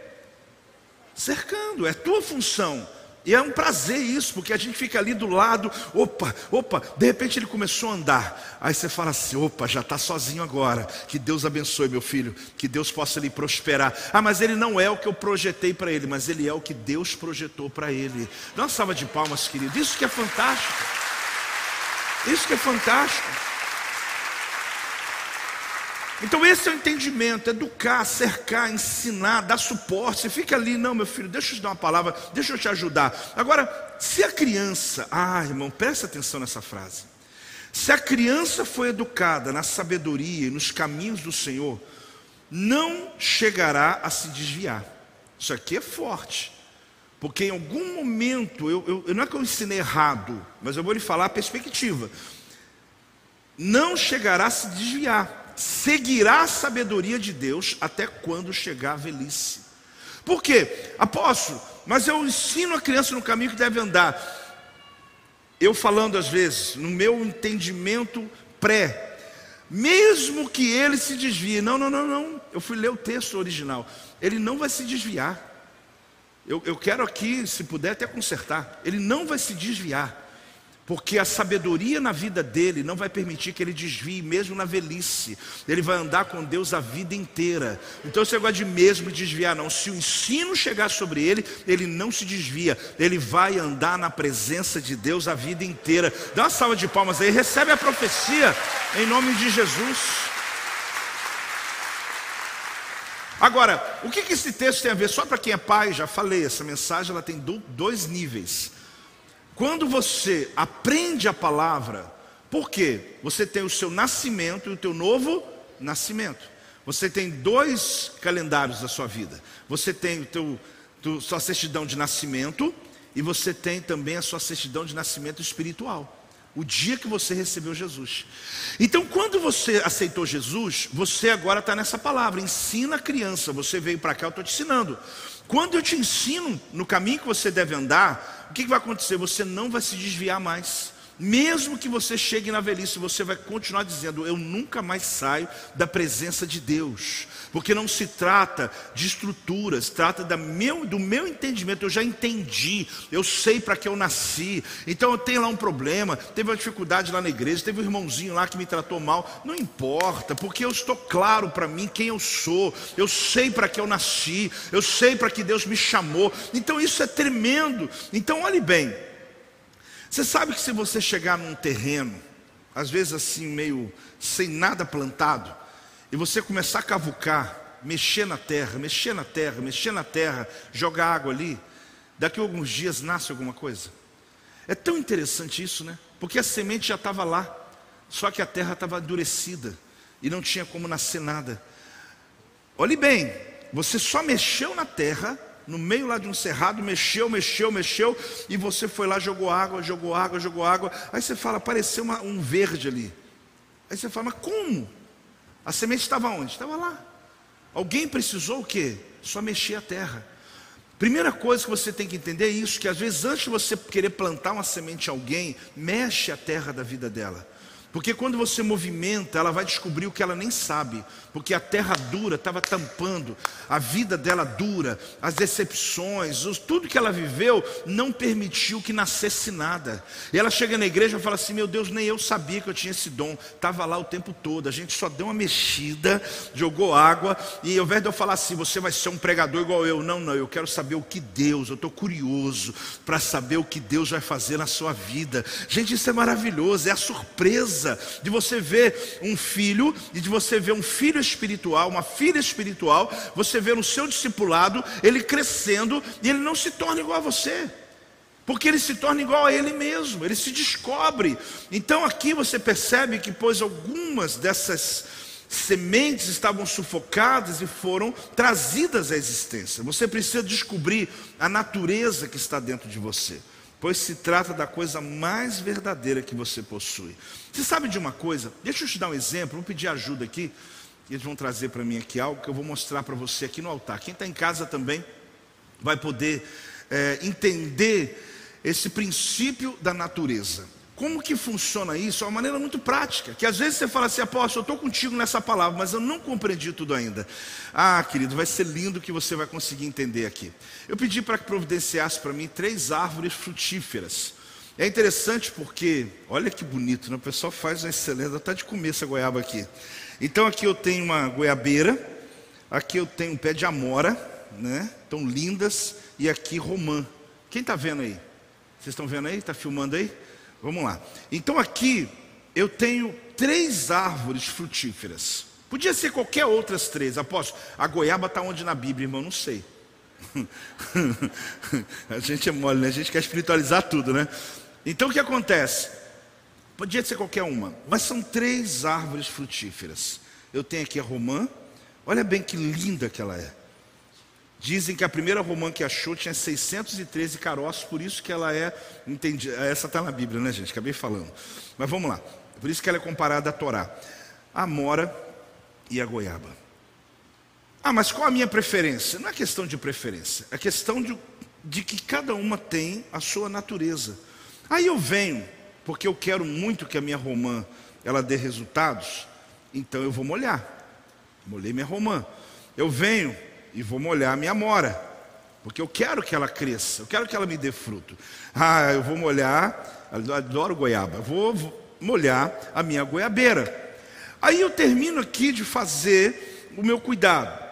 Cercando, é tua função. E é um prazer isso, porque a gente fica ali do lado, opa, opa, de repente ele começou a andar. Aí você fala assim: opa, já está sozinho agora. Que Deus abençoe, meu filho, que Deus possa lhe prosperar. Ah, mas ele não é o que eu projetei para ele, mas ele é o que Deus projetou para ele. Dá uma salva de palmas, querido. Isso que é fantástico. Isso que é fantástico. Então esse é o entendimento, educar, cercar, ensinar, dar suporte. Você fica ali, não, meu filho, deixa eu te dar uma palavra, deixa eu te ajudar. Agora, se a criança, ah, irmão, presta atenção nessa frase. Se a criança foi educada na sabedoria e nos caminhos do Senhor, não chegará a se desviar. Isso aqui é forte. Porque em algum momento, eu, eu, não é que eu ensinei errado, mas eu vou lhe falar a perspectiva. Não chegará a se desviar seguirá a sabedoria de Deus até quando chegar a velhice. Por quê? Apóstolo, mas eu ensino a criança no caminho que deve andar. Eu falando às vezes, no meu entendimento pré, mesmo que ele se desvie, não, não, não, não, eu fui ler o texto original, ele não vai se desviar. Eu, eu quero aqui, se puder, até consertar, ele não vai se desviar. Porque a sabedoria na vida dele não vai permitir que ele desvie, mesmo na velhice. Ele vai andar com Deus a vida inteira. Então você gosta de mesmo desviar, não. Se o ensino chegar sobre ele, ele não se desvia. Ele vai andar na presença de Deus a vida inteira. Dá uma salva de palmas aí, recebe a profecia em nome de Jesus. Agora, o que, esse texto tem a ver? Só para quem é pai, já falei, essa mensagem ela tem dois níveis. Quando você aprende a palavra, por quê? Você tem o seu nascimento e o teu novo nascimento. Você tem dois calendários da sua vida. Você tem o teu, sua certidão de nascimento e você tem também a sua certidão de nascimento espiritual. O dia que você recebeu Jesus. Então, quando você aceitou Jesus, você agora está nessa palavra. Ensina a criança. Você veio para cá, eu estou te ensinando. Quando eu te ensino no caminho que você deve andar, o que vai acontecer? Você não vai se desviar mais. Mesmo que você chegue na velhice, você vai continuar dizendo: Eu nunca mais saio da presença de Deus, porque não se trata de estruturas, trata da meu, do meu entendimento. Eu já entendi, eu sei para que eu nasci. Então eu tenho lá um problema, teve uma dificuldade lá na igreja, teve um irmãozinho lá que me tratou mal. Não importa, porque eu estou claro para mim quem eu sou, eu sei para que eu nasci, eu sei para que Deus me chamou. Então isso é tremendo. Então olhe bem. Você sabe que se você chegar num terreno, às vezes assim, meio sem nada plantado, e você começar a cavucar, mexer na terra, mexer na terra, mexer na terra, jogar água ali, daqui a alguns dias nasce alguma coisa. É tão interessante isso, né? Porque a semente já estava lá, só que a terra estava endurecida e não tinha como nascer nada. Olhe bem, você só mexeu na terra no meio lá de um cerrado, mexeu, mexeu, mexeu, e você foi lá, jogou água, jogou água, jogou água. Aí você fala, apareceu uma, um verde ali. Aí você fala, mas como? A semente estava onde? Estava lá. Alguém precisou o quê? Só mexer a terra. Primeira coisa que você tem que entender é isso: que às vezes antes de você querer plantar uma semente alguém, mexe a terra da vida dela. Porque quando você movimenta, ela vai descobrir o que ela nem sabe. Porque a terra dura estava tampando, a vida dela dura, as decepções, tudo que ela viveu não permitiu que nascesse nada. E ela chega na igreja e fala assim: Meu Deus, nem eu sabia que eu tinha esse dom. Estava lá o tempo todo. A gente só deu uma mexida, jogou água. E ao invés de eu falar assim, você vai ser um pregador igual eu. Não, não, eu quero saber o que Deus, eu estou curioso para saber o que Deus vai fazer na sua vida. Gente, isso é maravilhoso, é a surpresa de você ver um filho e de você ver um filho espiritual, uma filha espiritual, você ver no seu discipulado ele crescendo e ele não se torna igual a você. Porque ele se torna igual a ele mesmo, ele se descobre. Então aqui você percebe que, pois algumas dessas sementes estavam sufocadas e foram trazidas à existência. Você precisa descobrir a natureza que está dentro de você pois se trata da coisa mais verdadeira que você possui. Você sabe de uma coisa? Deixa eu te dar um exemplo, vou pedir ajuda aqui. Eles vão trazer para mim aqui algo que eu vou mostrar para você aqui no altar. Quem está em casa também vai poder é, entender esse princípio da natureza. Como que funciona isso? É uma maneira muito prática. Que às vezes você fala assim, apóstolo, eu estou contigo nessa palavra, mas eu não compreendi tudo ainda. Ah, querido, vai ser lindo que você vai conseguir entender aqui. Eu pedi para que providenciasse para mim três árvores frutíferas. É interessante porque, olha que bonito, né? o pessoal faz uma excelente, até de comer essa goiaba aqui. Então aqui eu tenho uma goiabeira, aqui eu tenho um pé de amora, né? Tão lindas, e aqui romã. Quem está vendo aí? Vocês estão vendo aí? Está filmando aí? Vamos lá. Então aqui eu tenho três árvores frutíferas. Podia ser qualquer outras três. Aposto, a goiaba está onde na Bíblia, irmão? Não sei. a gente é mole, né? A gente quer espiritualizar tudo, né? Então o que acontece? Podia ser qualquer uma, mas são três árvores frutíferas. Eu tenho aqui a romã. Olha bem que linda que ela é. Dizem que a primeira romã que achou tinha 613 caroços, por isso que ela é, entendi, essa está na Bíblia, né gente? Acabei falando. Mas vamos lá. Por isso que ela é comparada à Torá. A mora e a goiaba. Ah, mas qual a minha preferência? Não é questão de preferência, é questão de, de que cada uma tem a sua natureza. Aí eu venho, porque eu quero muito que a minha romã ela dê resultados, então eu vou molhar. Molhei minha romã. Eu venho e vou molhar a minha mora, porque eu quero que ela cresça, eu quero que ela me dê fruto. Ah, eu vou molhar, adoro goiaba, vou molhar a minha goiabeira. Aí eu termino aqui de fazer o meu cuidado.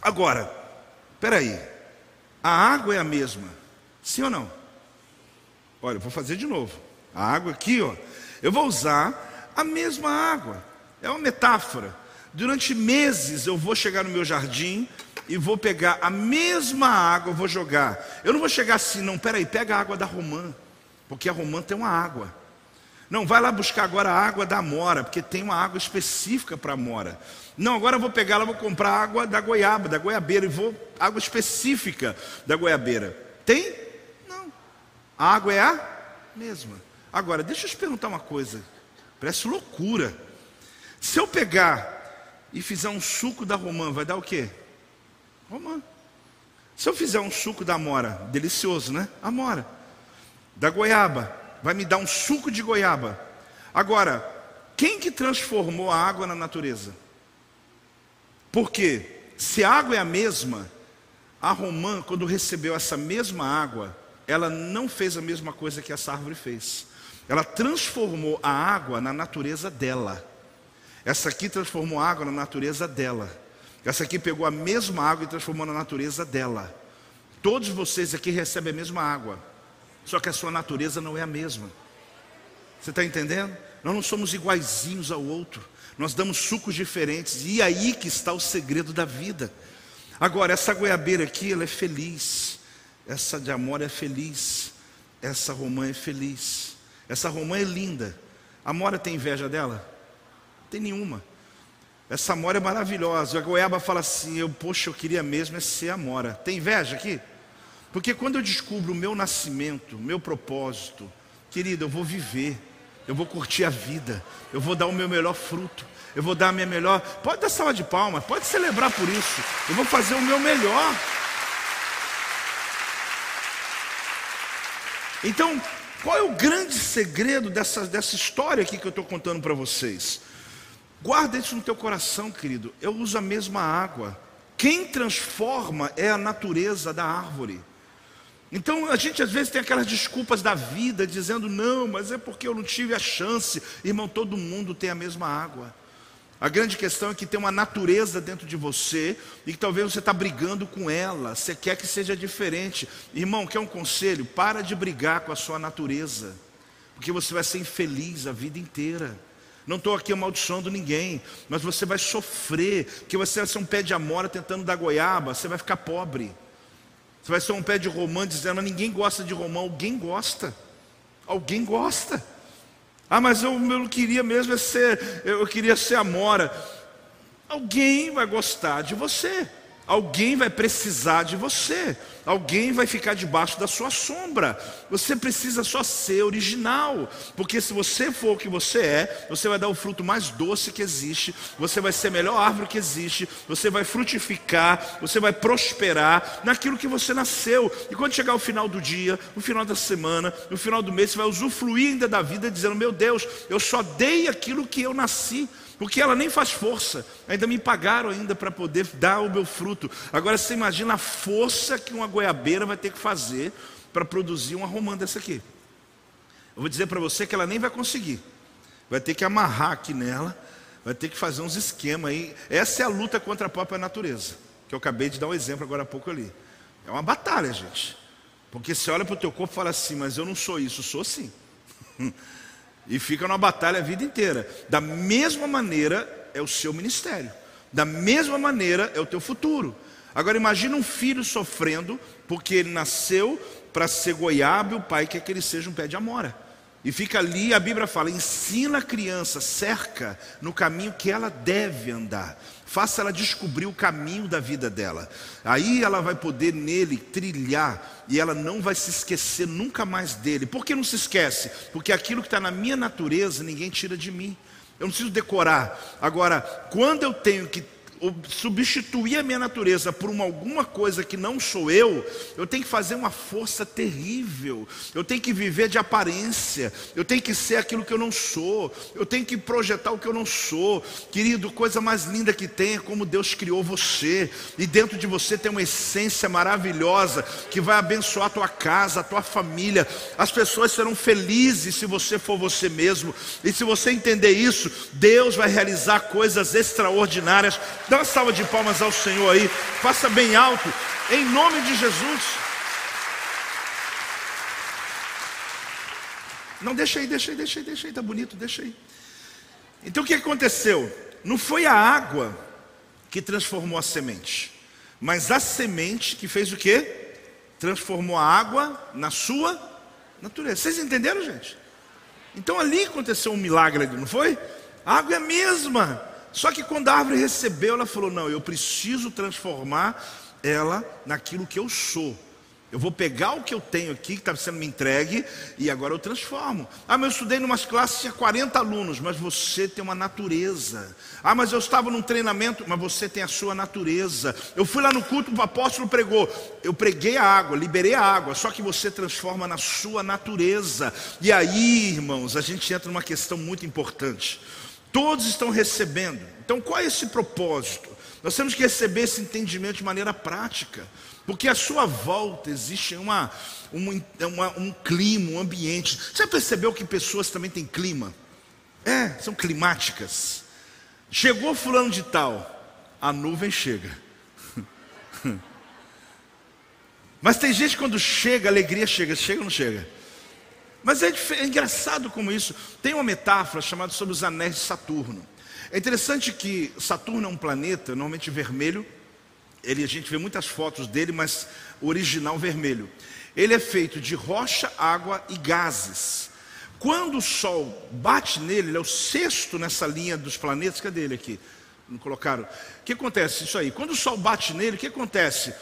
Agora, aí, a água é a mesma, sim ou não? Olha, vou fazer de novo. A água aqui, ó, eu vou usar a mesma água. É uma metáfora. Durante meses eu vou chegar no meu jardim e vou pegar a mesma água, vou jogar. Eu não vou chegar assim, não, peraí, pega a água da romã, porque a romã tem uma água. Não, vai lá buscar agora a água da mora, porque tem uma água específica para a mora. Não, agora eu vou pegar lá, vou comprar água da goiaba, da goiabeira, e vou, água específica da goiabeira. Tem? A água é a mesma. Agora, deixa eu te perguntar uma coisa, parece loucura. Se eu pegar e fizer um suco da romã, vai dar o quê? Romã. Se eu fizer um suco da amora, delicioso, né? Amora. Da goiaba, vai me dar um suco de goiaba. Agora, quem que transformou a água na natureza? Porque se a água é a mesma, a romã, quando recebeu essa mesma água, ela não fez a mesma coisa que essa árvore fez. Ela transformou a água na natureza dela. Essa aqui transformou a água na natureza dela. Essa aqui pegou a mesma água e transformou na natureza dela. Todos vocês aqui recebem a mesma água, só que a sua natureza não é a mesma. Você está entendendo? Nós não somos iguaizinhos ao outro. Nós damos sucos diferentes. E aí que está o segredo da vida. Agora, essa goiabeira aqui, ela é feliz. Essa de amor é feliz. Essa romã é feliz. Essa romã é linda. A Mora tem inveja dela? Não tem nenhuma. Essa Amora é maravilhosa. A goiaba fala assim: eu, poxa, eu queria mesmo é ser Amora. Tem inveja aqui? Porque quando eu descubro o meu nascimento, o meu propósito, querido, eu vou viver eu vou curtir a vida, eu vou dar o meu melhor fruto, eu vou dar a minha melhor. Pode dar salva de palmas, pode celebrar por isso. Eu vou fazer o meu melhor. Então, qual é o grande segredo dessa, dessa história aqui que eu estou contando para vocês? Guarda isso no teu coração, querido. Eu uso a mesma água. Quem transforma é a natureza da árvore. Então a gente às vezes tem aquelas desculpas da vida, dizendo, não, mas é porque eu não tive a chance. Irmão, todo mundo tem a mesma água. A grande questão é que tem uma natureza dentro de você e que talvez você está brigando com ela, você quer que seja diferente. Irmão, quer um conselho? Para de brigar com a sua natureza, porque você vai ser infeliz a vida inteira. Não estou aqui amaldiçoando ninguém, mas você vai sofrer, que você vai ser um pé de amora tentando dar goiaba, você vai ficar pobre. Você vai ser um pé de romã dizendo, mas ninguém gosta de romã. Alguém gosta. Alguém gosta. Ah, mas eu, eu não queria mesmo é ser, eu queria ser amora. Alguém vai gostar de você. Alguém vai precisar de você, alguém vai ficar debaixo da sua sombra. Você precisa só ser original, porque se você for o que você é, você vai dar o fruto mais doce que existe, você vai ser a melhor árvore que existe, você vai frutificar, você vai prosperar naquilo que você nasceu. E quando chegar o final do dia, o final da semana, o final do mês, você vai usufruir ainda da vida, dizendo: Meu Deus, eu só dei aquilo que eu nasci. Porque ela nem faz força, ainda me pagaram ainda para poder dar o meu fruto. Agora você imagina a força que uma goiabeira vai ter que fazer para produzir uma romã dessa aqui. Eu vou dizer para você que ela nem vai conseguir. Vai ter que amarrar aqui nela, vai ter que fazer uns esquemas aí. Essa é a luta contra a própria natureza, que eu acabei de dar um exemplo agora há pouco ali. É uma batalha, gente. Porque você olha para o teu corpo e fala assim, mas eu não sou isso, sou sim. E fica numa batalha a vida inteira. Da mesma maneira é o seu ministério. Da mesma maneira é o teu futuro. Agora imagina um filho sofrendo porque ele nasceu para ser goiaba e o pai quer que ele seja um pé de amora. E fica ali, a Bíblia fala: ensina a criança, cerca no caminho que ela deve andar. Faça ela descobrir o caminho da vida dela. Aí ela vai poder nele trilhar e ela não vai se esquecer nunca mais dele. Por que não se esquece? Porque aquilo que está na minha natureza ninguém tira de mim. Eu não preciso decorar. Agora, quando eu tenho que substituir a minha natureza por uma, alguma coisa que não sou eu, eu tenho que fazer uma força terrível, eu tenho que viver de aparência, eu tenho que ser aquilo que eu não sou, eu tenho que projetar o que eu não sou. Querido, coisa mais linda que tem é como Deus criou você, e dentro de você tem uma essência maravilhosa que vai abençoar a tua casa, a tua família. As pessoas serão felizes se você for você mesmo, e se você entender isso, Deus vai realizar coisas extraordinárias Dá uma salva de palmas ao Senhor aí. Faça bem alto. Em nome de Jesus. Não, deixa aí, deixa aí, deixa aí, deixa aí. Tá bonito, deixa aí. Então o que aconteceu? Não foi a água que transformou a semente. Mas a semente que fez o quê? Transformou a água na sua natureza. Vocês entenderam, gente? Então ali aconteceu um milagre, não foi? A água é a mesma. Só que quando a árvore recebeu, ela falou: Não, eu preciso transformar ela naquilo que eu sou. Eu vou pegar o que eu tenho aqui, que está sendo me entregue, e agora eu transformo. Ah, mas eu estudei em umas classes, tinha 40 alunos, mas você tem uma natureza. Ah, mas eu estava num treinamento, mas você tem a sua natureza. Eu fui lá no culto, o apóstolo pregou. Eu preguei a água, liberei a água, só que você transforma na sua natureza. E aí, irmãos, a gente entra numa questão muito importante. Todos estão recebendo. Então, qual é esse propósito? Nós temos que receber esse entendimento de maneira prática. Porque à sua volta existe uma, uma, um clima, um ambiente. Você percebeu que pessoas também têm clima? É, são climáticas. Chegou fulano de tal, a nuvem chega. Mas tem gente quando chega, a alegria chega. Chega ou não chega? Mas é, é engraçado como isso. Tem uma metáfora chamada sobre os anéis de Saturno. É interessante que Saturno é um planeta, normalmente vermelho, ele, a gente vê muitas fotos dele, mas original vermelho. Ele é feito de rocha, água e gases. Quando o Sol bate nele, ele é o sexto nessa linha dos planetas. Cadê ele aqui? Não colocaram? O que acontece? Isso aí. Quando o Sol bate nele, o que acontece?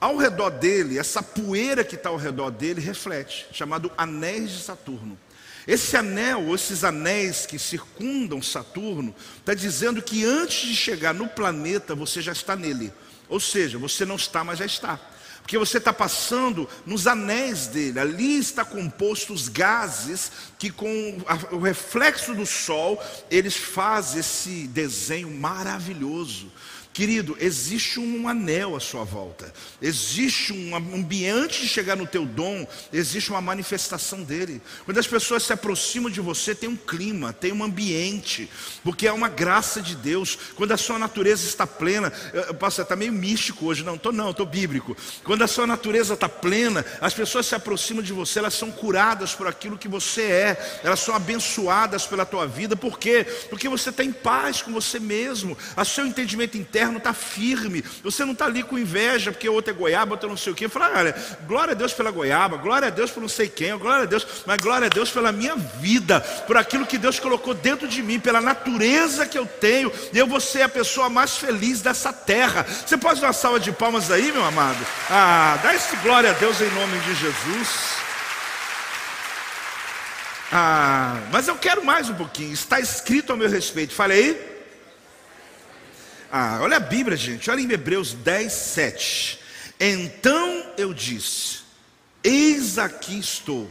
Ao redor dele, essa poeira que está ao redor dele reflete, chamado anéis de Saturno. Esse anel, esses anéis que circundam Saturno, está dizendo que antes de chegar no planeta, você já está nele. Ou seja, você não está, mas já está. Porque você está passando nos anéis dele, ali está composto os gases que com o reflexo do sol, eles fazem esse desenho maravilhoso. Querido, existe um anel à sua volta, existe um ambiente de chegar no teu dom, existe uma manifestação dele. Quando as pessoas se aproximam de você, tem um clima, tem um ambiente, porque é uma graça de Deus. Quando a sua natureza está plena, posso estar meio místico hoje, não, estou não, estou bíblico. Quando a sua natureza está plena, as pessoas se aproximam de você, elas são curadas por aquilo que você é, elas são abençoadas pela tua vida, por quê? Porque você está em paz com você mesmo, o seu entendimento interno eterno está firme. Você não está ali com inveja, porque outro é goiaba, outro não sei o quê. Fala, olha, glória a Deus pela goiaba, glória a Deus por não sei quem, glória a Deus, mas glória a Deus pela minha vida, por aquilo que Deus colocou dentro de mim, pela natureza que eu tenho, e eu vou ser a pessoa mais feliz dessa terra. Você pode dar uma salva de palmas aí, meu amado? Ah, dá esse glória a Deus em nome de Jesus. Ah, mas eu quero mais um pouquinho. Está escrito ao meu respeito. Falei. Ah, olha a Bíblia, gente, olha em Hebreus 10, 7. Então eu disse: Eis aqui estou,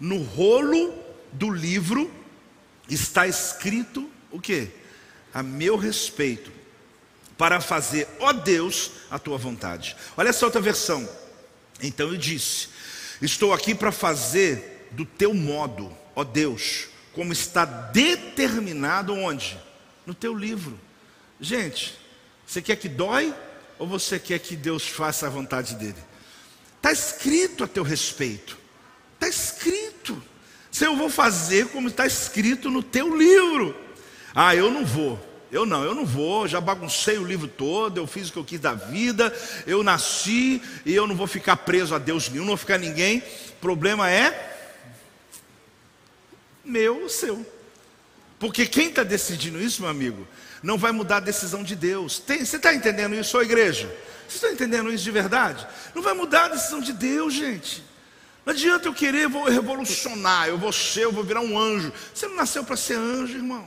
no rolo do livro está escrito o que? A meu respeito, para fazer, ó Deus, a tua vontade. Olha essa outra versão. Então eu disse: Estou aqui para fazer do teu modo, ó Deus, como está determinado onde? No teu livro. Gente, você quer que dói ou você quer que Deus faça a vontade dele? Está escrito a teu respeito. Está escrito. Se eu vou fazer como está escrito no teu livro. Ah, eu não vou. Eu não, eu não vou, já baguncei o livro todo, eu fiz o que eu quis da vida, eu nasci e eu não vou ficar preso a Deus nenhum, não vou ficar ninguém. O problema é meu ou seu. Porque quem está decidindo isso, meu amigo, não vai mudar a decisão de Deus. Tem, você está entendendo isso, ô igreja? Você está entendendo isso de verdade? Não vai mudar a decisão de Deus, gente. Não adianta eu querer, vou revolucionar, eu vou ser, eu vou virar um anjo. Você não nasceu para ser anjo, irmão.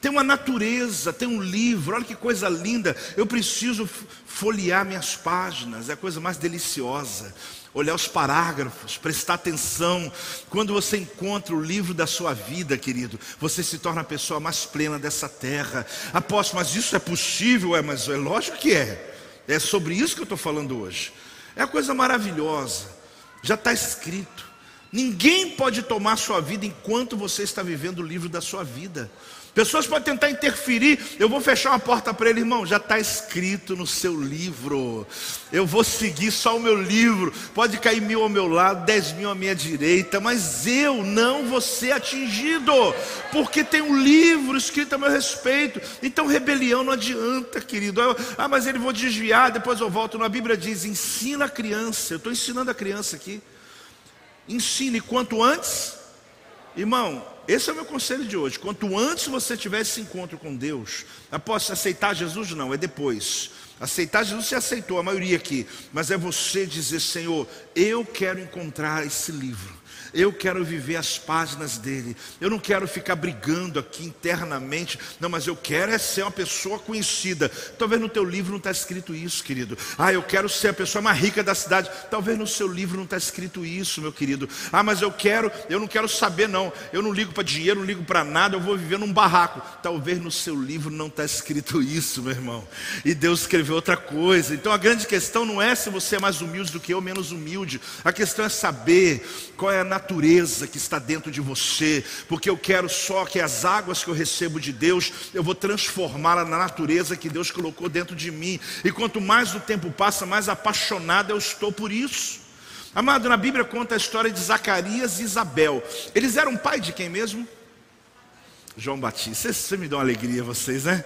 Tem uma natureza, tem um livro, olha que coisa linda. Eu preciso folhear minhas páginas, é a coisa mais deliciosa olhar os parágrafos, prestar atenção. Quando você encontra o livro da sua vida, querido, você se torna a pessoa mais plena dessa terra. Apóstolo, mas isso é possível? É, mas é lógico que é. É sobre isso que eu estou falando hoje. É uma coisa maravilhosa. Já está escrito. Ninguém pode tomar sua vida enquanto você está vivendo o livro da sua vida. Pessoas podem tentar interferir. Eu vou fechar uma porta para ele, irmão. Já está escrito no seu livro. Eu vou seguir só o meu livro. Pode cair mil ao meu lado, dez mil à minha direita, mas eu não vou ser atingido, porque tem um livro escrito a meu respeito. Então rebelião não adianta, querido. Ah, mas ele vou desviar, depois eu volto. Na Bíblia diz: ensina a criança. Eu estou ensinando a criança aqui. Ensine quanto antes, irmão. Esse é o meu conselho de hoje. Quanto antes você tiver esse encontro com Deus, após aceitar Jesus, não, é depois. Aceitar Jesus você aceitou, a maioria aqui, mas é você dizer: Senhor, eu quero encontrar esse livro. Eu quero viver as páginas dele. Eu não quero ficar brigando aqui internamente. Não, mas eu quero é ser uma pessoa conhecida. Talvez no teu livro não está escrito isso, querido. Ah, eu quero ser a pessoa mais rica da cidade. Talvez no seu livro não está escrito isso, meu querido. Ah, mas eu quero, eu não quero saber, não. Eu não ligo para dinheiro, não ligo para nada. Eu vou viver num barraco. Talvez no seu livro não está escrito isso, meu irmão. E Deus escreveu outra coisa. Então a grande questão não é se você é mais humilde do que eu, menos humilde. A questão é saber qual é a natureza natureza que está dentro de você, porque eu quero só que as águas que eu recebo de Deus, eu vou transformá-la na natureza que Deus colocou dentro de mim. E quanto mais o tempo passa, mais apaixonado eu estou por isso. Amado, na Bíblia conta a história de Zacarias e Isabel. Eles eram pai de quem mesmo? João Batista. Você me dá uma alegria, vocês, né?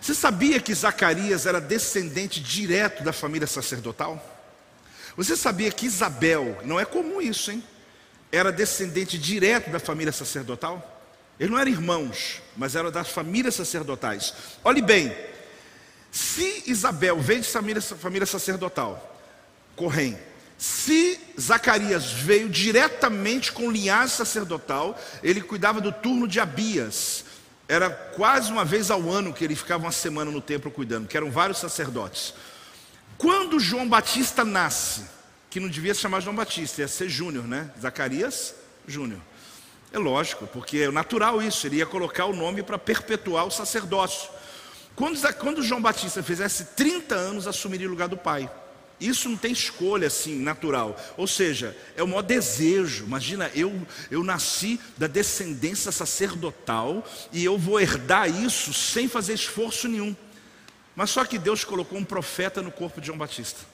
Você sabia que Zacarias era descendente direto da família sacerdotal? Você sabia que Isabel, não é comum isso, hein? Era descendente direto da família sacerdotal. Eles não eram irmãos, mas eram das famílias sacerdotais. Olhe bem, se Isabel veio de família, família sacerdotal, correm. Se Zacarias veio diretamente com linhagem sacerdotal, ele cuidava do turno de Abias. Era quase uma vez ao ano que ele ficava uma semana no templo cuidando, que eram vários sacerdotes. Quando João Batista nasce, que não devia se chamar João Batista, ia ser Júnior, né? Zacarias Júnior. É lógico, porque é natural isso, ele ia colocar o nome para perpetuar o sacerdócio. Quando, quando João Batista fizesse 30 anos, assumiria o lugar do pai. Isso não tem escolha assim, natural. Ou seja, é o maior desejo. Imagina, eu, eu nasci da descendência sacerdotal e eu vou herdar isso sem fazer esforço nenhum. Mas só que Deus colocou um profeta no corpo de João Batista.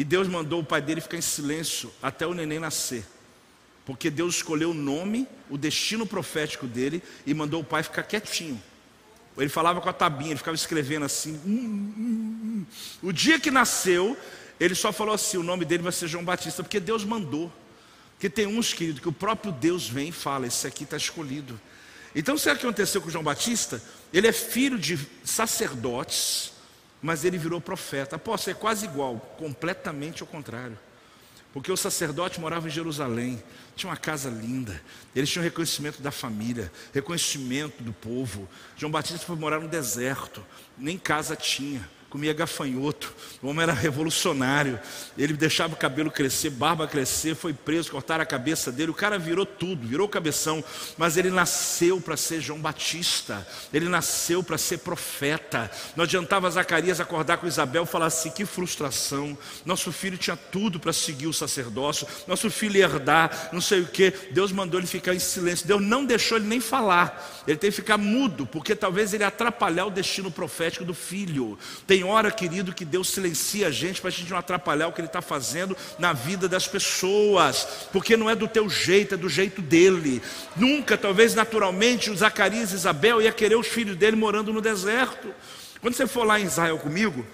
E Deus mandou o pai dele ficar em silêncio até o neném nascer. Porque Deus escolheu o nome, o destino profético dele e mandou o pai ficar quietinho. Ele falava com a tabinha, ele ficava escrevendo assim. Hum, hum, hum. O dia que nasceu, ele só falou assim: o nome dele vai ser João Batista, porque Deus mandou. Porque tem uns, querido, que o próprio Deus vem e fala: esse aqui está escolhido. Então, sabe o que aconteceu com João Batista? Ele é filho de sacerdotes mas ele virou profeta. Apóstolo, é quase igual, completamente ao contrário. Porque o sacerdote morava em Jerusalém, tinha uma casa linda, eles tinham reconhecimento da família, reconhecimento do povo. João Batista foi morar no deserto, nem casa tinha comia gafanhoto, o homem era revolucionário, ele deixava o cabelo crescer, barba crescer, foi preso, cortaram a cabeça dele, o cara virou tudo, virou cabeção, mas ele nasceu para ser João Batista, ele nasceu para ser profeta. Não adiantava Zacarias acordar com Isabel e falar assim: que frustração, nosso filho tinha tudo para seguir o sacerdócio, nosso filho ia herdar, não sei o que, Deus mandou ele ficar em silêncio, Deus não deixou ele nem falar, ele tem que ficar mudo, porque talvez ele atrapalhar o destino profético do filho. Tem tem hora, querido, que Deus silencia a gente para a gente não atrapalhar o que Ele está fazendo na vida das pessoas, porque não é do teu jeito, é do jeito dele. Nunca, talvez naturalmente, o Zacarias e Isabel ia querer os filhos dele morando no deserto. Quando você for lá em Israel comigo,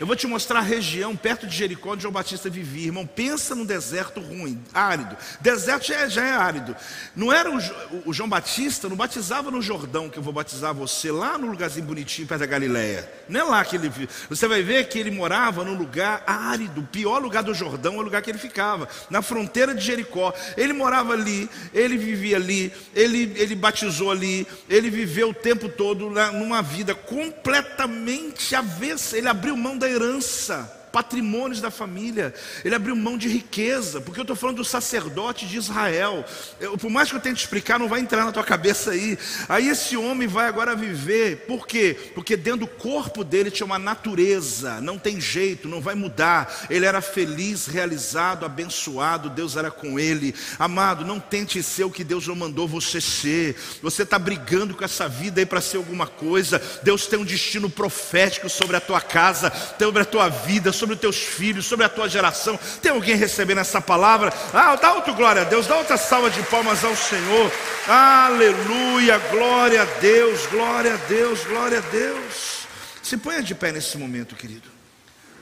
eu vou te mostrar a região perto de Jericó onde João Batista vivia. Irmão, pensa num deserto ruim, árido. Deserto já é, já é árido. Não era o, o, João Batista, não batizava no Jordão, que eu vou batizar você, lá no lugarzinho bonitinho perto da Galileia. Não é lá que ele Você vai ver que ele morava num lugar árido. O pior lugar do Jordão é o lugar que ele ficava, na fronteira de Jericó. Ele morava ali, ele vivia ali, ele, ele batizou ali, ele viveu o tempo todo numa vida completamente avessa. Ele abriu mão da herança patrimônios da família, ele abriu mão de riqueza, porque eu estou falando do sacerdote de Israel. Eu, por mais que eu tente explicar, não vai entrar na tua cabeça aí. Aí esse homem vai agora viver, por quê? Porque dentro do corpo dele tinha uma natureza, não tem jeito, não vai mudar. Ele era feliz, realizado, abençoado, Deus era com ele. Amado, não tente ser o que Deus não mandou você ser. Você está brigando com essa vida aí para ser alguma coisa. Deus tem um destino profético sobre a tua casa, sobre a tua vida, sobre os teus filhos, sobre a tua geração. Tem alguém recebendo essa palavra? Ah, dá outra glória a Deus, dá outra salva de palmas ao Senhor. Aleluia, glória a Deus, glória a Deus, glória a Deus. Se ponha de pé nesse momento, querido.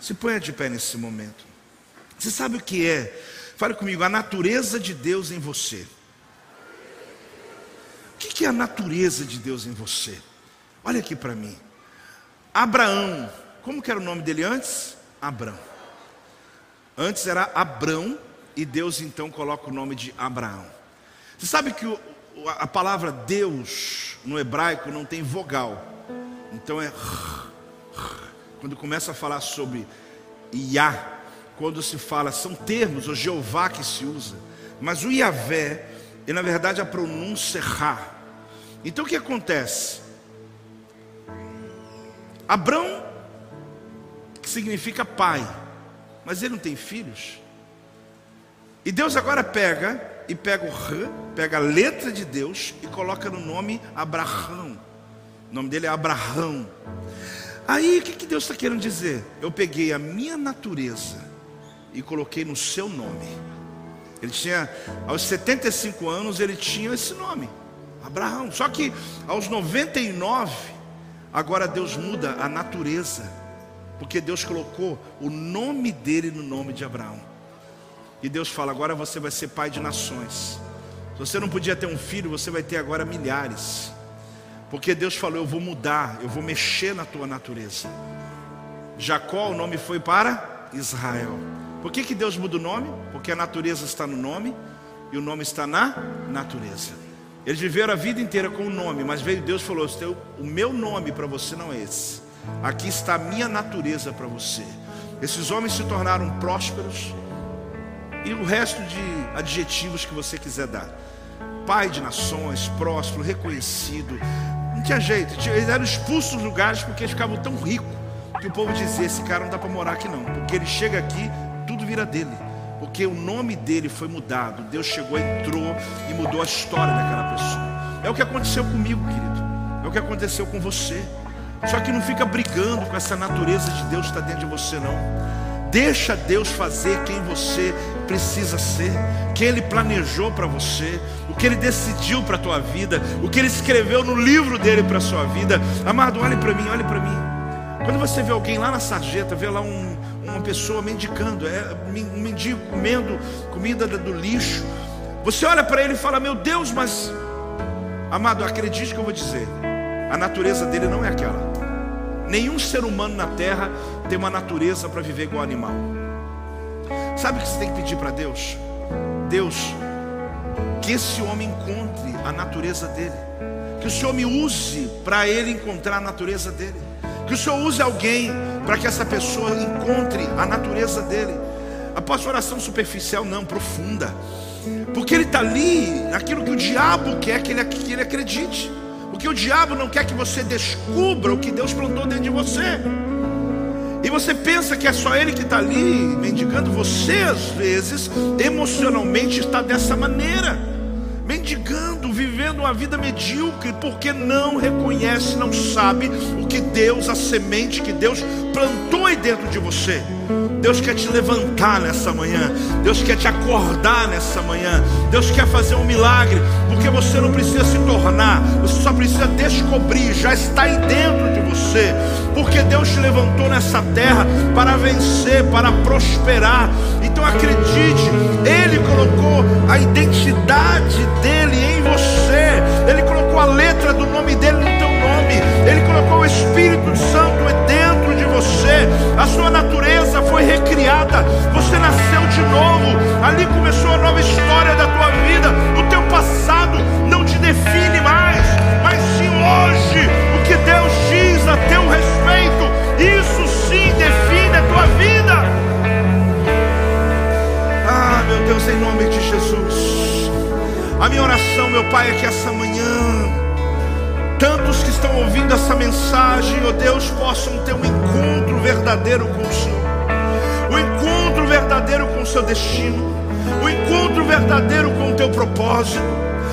Se ponha de pé nesse momento. Você sabe o que é? Fale comigo, a natureza de Deus em você. O que é a natureza de Deus em você? Olha aqui para mim. Abraão. Como que era o nome dele antes? Abraão. Antes era Abrão e Deus então coloca o nome de Abraão. Você sabe que o, a palavra Deus no hebraico não tem vogal. Então é quando começa a falar sobre Yah, quando se fala, são termos, o Jeová que se usa. Mas o Yahvé, e na verdade a pronúncia é Ra. Então o que acontece? Abrão, que significa pai, mas ele não tem filhos. E Deus agora pega e pega o R, pega a letra de Deus e coloca no nome Abraão. O nome dele é Abraão. Aí o que, que Deus está querendo dizer? Eu peguei a minha natureza e coloquei no seu nome. Ele tinha, aos 75 anos, ele tinha esse nome, Abraão. Só que aos 99, agora Deus muda a natureza, porque Deus colocou o nome dele no nome de Abraão. E Deus fala: agora você vai ser pai de nações. Se você não podia ter um filho, você vai ter agora milhares. Porque Deus falou: eu vou mudar, eu vou mexer na tua natureza. Jacó, o nome foi para Israel. Por que, que Deus muda o nome? Porque a natureza está no nome e o nome está na natureza. Eles viveram a vida inteira com o nome, mas veio Deus e falou: o meu nome para você não é esse. Aqui está a minha natureza para você. Esses homens se tornaram prósperos e o resto de adjetivos que você quiser dar. Pai de nações, próspero, reconhecido. Não tinha jeito, eles eram expulsos dos lugares porque eles ficavam tão ricos que o povo dizia: esse cara não dá para morar aqui não, porque ele chega aqui, tudo vira dele. Porque o nome dele foi mudado. Deus chegou, entrou e mudou a história daquela pessoa. É o que aconteceu comigo, querido. É o que aconteceu com você. Só que não fica brigando com essa natureza de Deus que está dentro de você, não. Deixa Deus fazer quem você precisa ser, quem Ele planejou para você, o que Ele decidiu para a tua vida, o que Ele escreveu no livro dele para a sua vida. Amado, olhe para mim, olhe para mim. Quando você vê alguém lá na sarjeta, vê lá um, uma pessoa mendicando, é, um mendigo comendo comida do lixo, você olha para ele e fala: Meu Deus, mas, amado, acredite que eu vou dizer, a natureza dele não é aquela. Nenhum ser humano na terra tem uma natureza para viver igual animal. Sabe o que você tem que pedir para Deus? Deus, que esse homem encontre a natureza dele. Que o Senhor me use para ele encontrar a natureza dele. Que o Senhor use alguém para que essa pessoa encontre a natureza dele. Após oração superficial, não, profunda. Porque ele está ali, naquilo que o diabo quer que ele, que ele acredite. Porque o diabo não quer que você descubra o que Deus plantou dentro de você. E você pensa que é só ele que está ali mendigando. Você, às vezes, emocionalmente está dessa maneira, mendigando, vivendo uma vida medíocre, porque não reconhece, não sabe o que Deus, a semente que Deus plantou aí dentro de você. Deus quer te levantar nessa manhã. Deus quer te acordar nessa manhã. Deus quer fazer um milagre, porque você não precisa se tornar, você só precisa descobrir, já está aí dentro de você. Porque Deus te levantou nessa terra para vencer, para prosperar. Então acredite, Ele colocou a identidade dele em você. Ele colocou a letra do nome dele no teu nome. Ele colocou o Espírito Santo dentro de você. A sua natureza foi recriada. Você nasceu de novo. Ali começou a nova história da tua vida. O teu passado não te define mais, mas sim hoje o que Deus diz a teu respeito. Isso sim define a tua vida. Ah, meu Deus, em nome de Jesus. A minha oração, meu Pai, é que essa manhã tantos que estão ouvindo essa mensagem, ó oh Deus, possam ter um encontro verdadeiro com o Senhor, o encontro verdadeiro com o seu destino, o encontro verdadeiro com o teu propósito.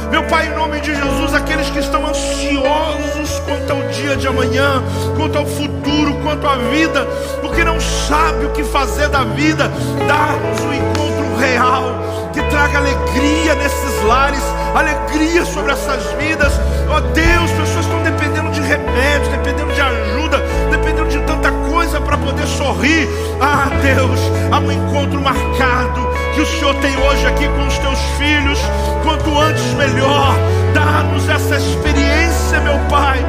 Meu Pai, em nome de Jesus, aqueles que estão ansiosos quanto ao dia de amanhã, quanto ao futuro, quanto à vida, porque não sabe o que fazer da vida, dá-nos um encontro real que traga alegria nesses lares, alegria sobre essas vidas. Ó oh Deus, pessoas estão dependendo de remédios, dependendo de ajuda, dependendo de tanta coisa para poder sorrir. Ah, Deus, há um encontro marcado que o Senhor tem hoje aqui com os teus filhos. Quanto antes, melhor. Dá-nos essa experiência, meu Pai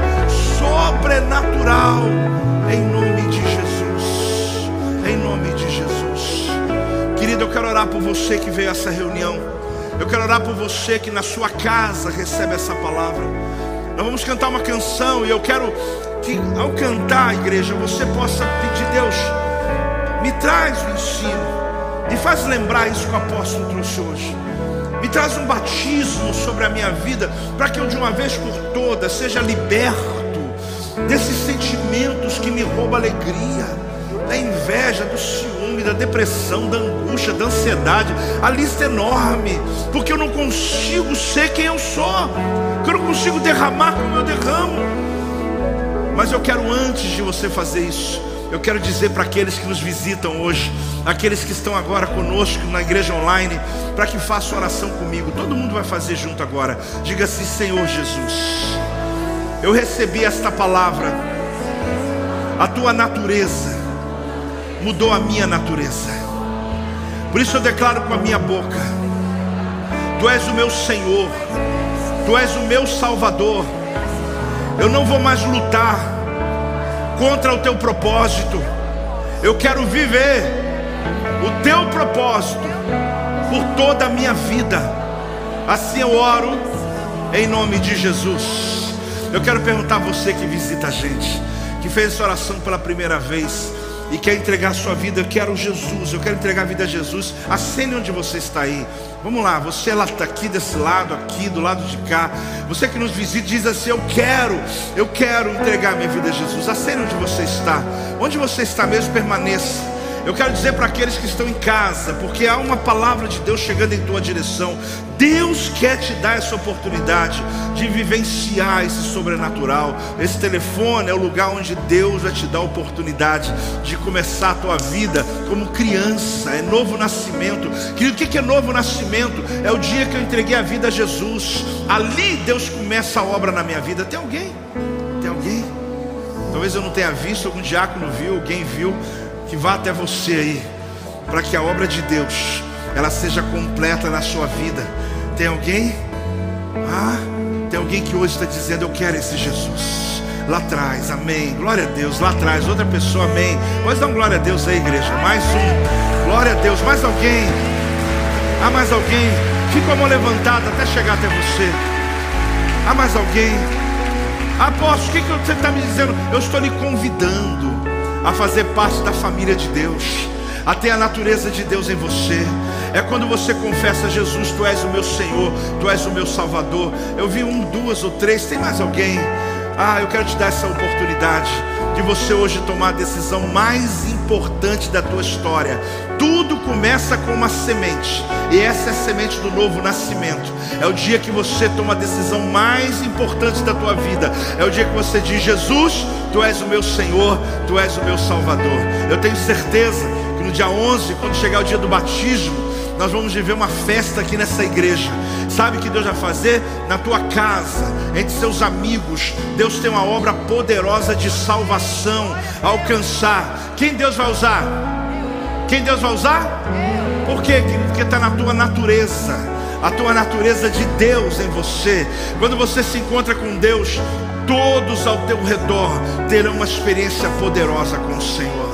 sobrenatural, em nome de Jesus. Em nome de Jesus. Querido, eu quero orar por você que veio a essa reunião. Eu quero orar por você que na sua casa recebe essa palavra. Nós vamos cantar uma canção e eu quero que ao cantar, igreja, você possa pedir, Deus, me traz o ensino, me faz lembrar isso que o apóstolo trouxe hoje. Me traz um batismo sobre a minha vida, para que eu de uma vez por todas seja liberto desses sentimentos que me roubam alegria, da inveja, do ciúme, da depressão, da angústia, da ansiedade. A lista é enorme, porque eu não consigo ser quem eu sou, porque eu não consigo derramar como eu derramo. Mas eu quero antes de você fazer isso, eu quero dizer para aqueles que nos visitam hoje, aqueles que estão agora conosco na igreja online, para que façam oração comigo. Todo mundo vai fazer junto agora. Diga assim: Senhor Jesus, eu recebi esta palavra. A tua natureza mudou a minha natureza. Por isso eu declaro com a minha boca: Tu és o meu Senhor, Tu és o meu Salvador. Eu não vou mais lutar contra o teu propósito. Eu quero viver o teu propósito por toda a minha vida. Assim eu oro em nome de Jesus. Eu quero perguntar a você que visita a gente, que fez essa oração pela primeira vez e quer entregar a sua vida, eu quero Jesus, eu quero entregar a vida a Jesus. Acende onde você está aí. Vamos lá, você lá está aqui desse lado, aqui, do lado de cá. Você que nos visita diz assim: Eu quero, eu quero entregar minha vida a Jesus. Acende onde você está. Onde você está mesmo, permaneça. Eu quero dizer para aqueles que estão em casa, porque há uma palavra de Deus chegando em tua direção. Deus quer te dar essa oportunidade de vivenciar esse sobrenatural. Esse telefone é o lugar onde Deus vai te dar a oportunidade de começar a tua vida como criança. É novo nascimento. Querido, o que é novo nascimento? É o dia que eu entreguei a vida a Jesus. Ali Deus começa a obra na minha vida. Tem alguém? Tem alguém? Talvez eu não tenha visto, algum diácono viu, alguém viu que vá até você aí, para que a obra de Deus ela seja completa na sua vida. Tem alguém? Ah, tem alguém que hoje está dizendo: Eu quero esse Jesus. Lá atrás, amém. Glória a Deus, lá atrás, outra pessoa, amém. Pode dar um glória a Deus aí, igreja. Mais um, glória a Deus. Mais alguém? Há mais alguém? Fica a mão levantada até chegar até você. Há mais alguém? Apóstolo, o que, que você está me dizendo? Eu estou lhe convidando a fazer parte da família de Deus, a ter a natureza de Deus em você. É quando você confessa Jesus, Tu és o meu Senhor, Tu és o meu Salvador. Eu vi um, duas ou três, tem mais alguém? Ah, eu quero te dar essa oportunidade de você hoje tomar a decisão mais importante da tua história. Tudo começa com uma semente, e essa é a semente do novo nascimento. É o dia que você toma a decisão mais importante da tua vida. É o dia que você diz: Jesus, tu és o meu Senhor, tu és o meu Salvador. Eu tenho certeza no dia 11, quando chegar o dia do batismo, nós vamos viver uma festa aqui nessa igreja. Sabe o que Deus vai fazer? Na tua casa, entre seus amigos, Deus tem uma obra poderosa de salvação a alcançar. Quem Deus vai usar? Quem Deus vai usar? Por quê? Porque está na tua natureza, a tua natureza de Deus em você. Quando você se encontra com Deus, todos ao teu redor terão uma experiência poderosa com o Senhor.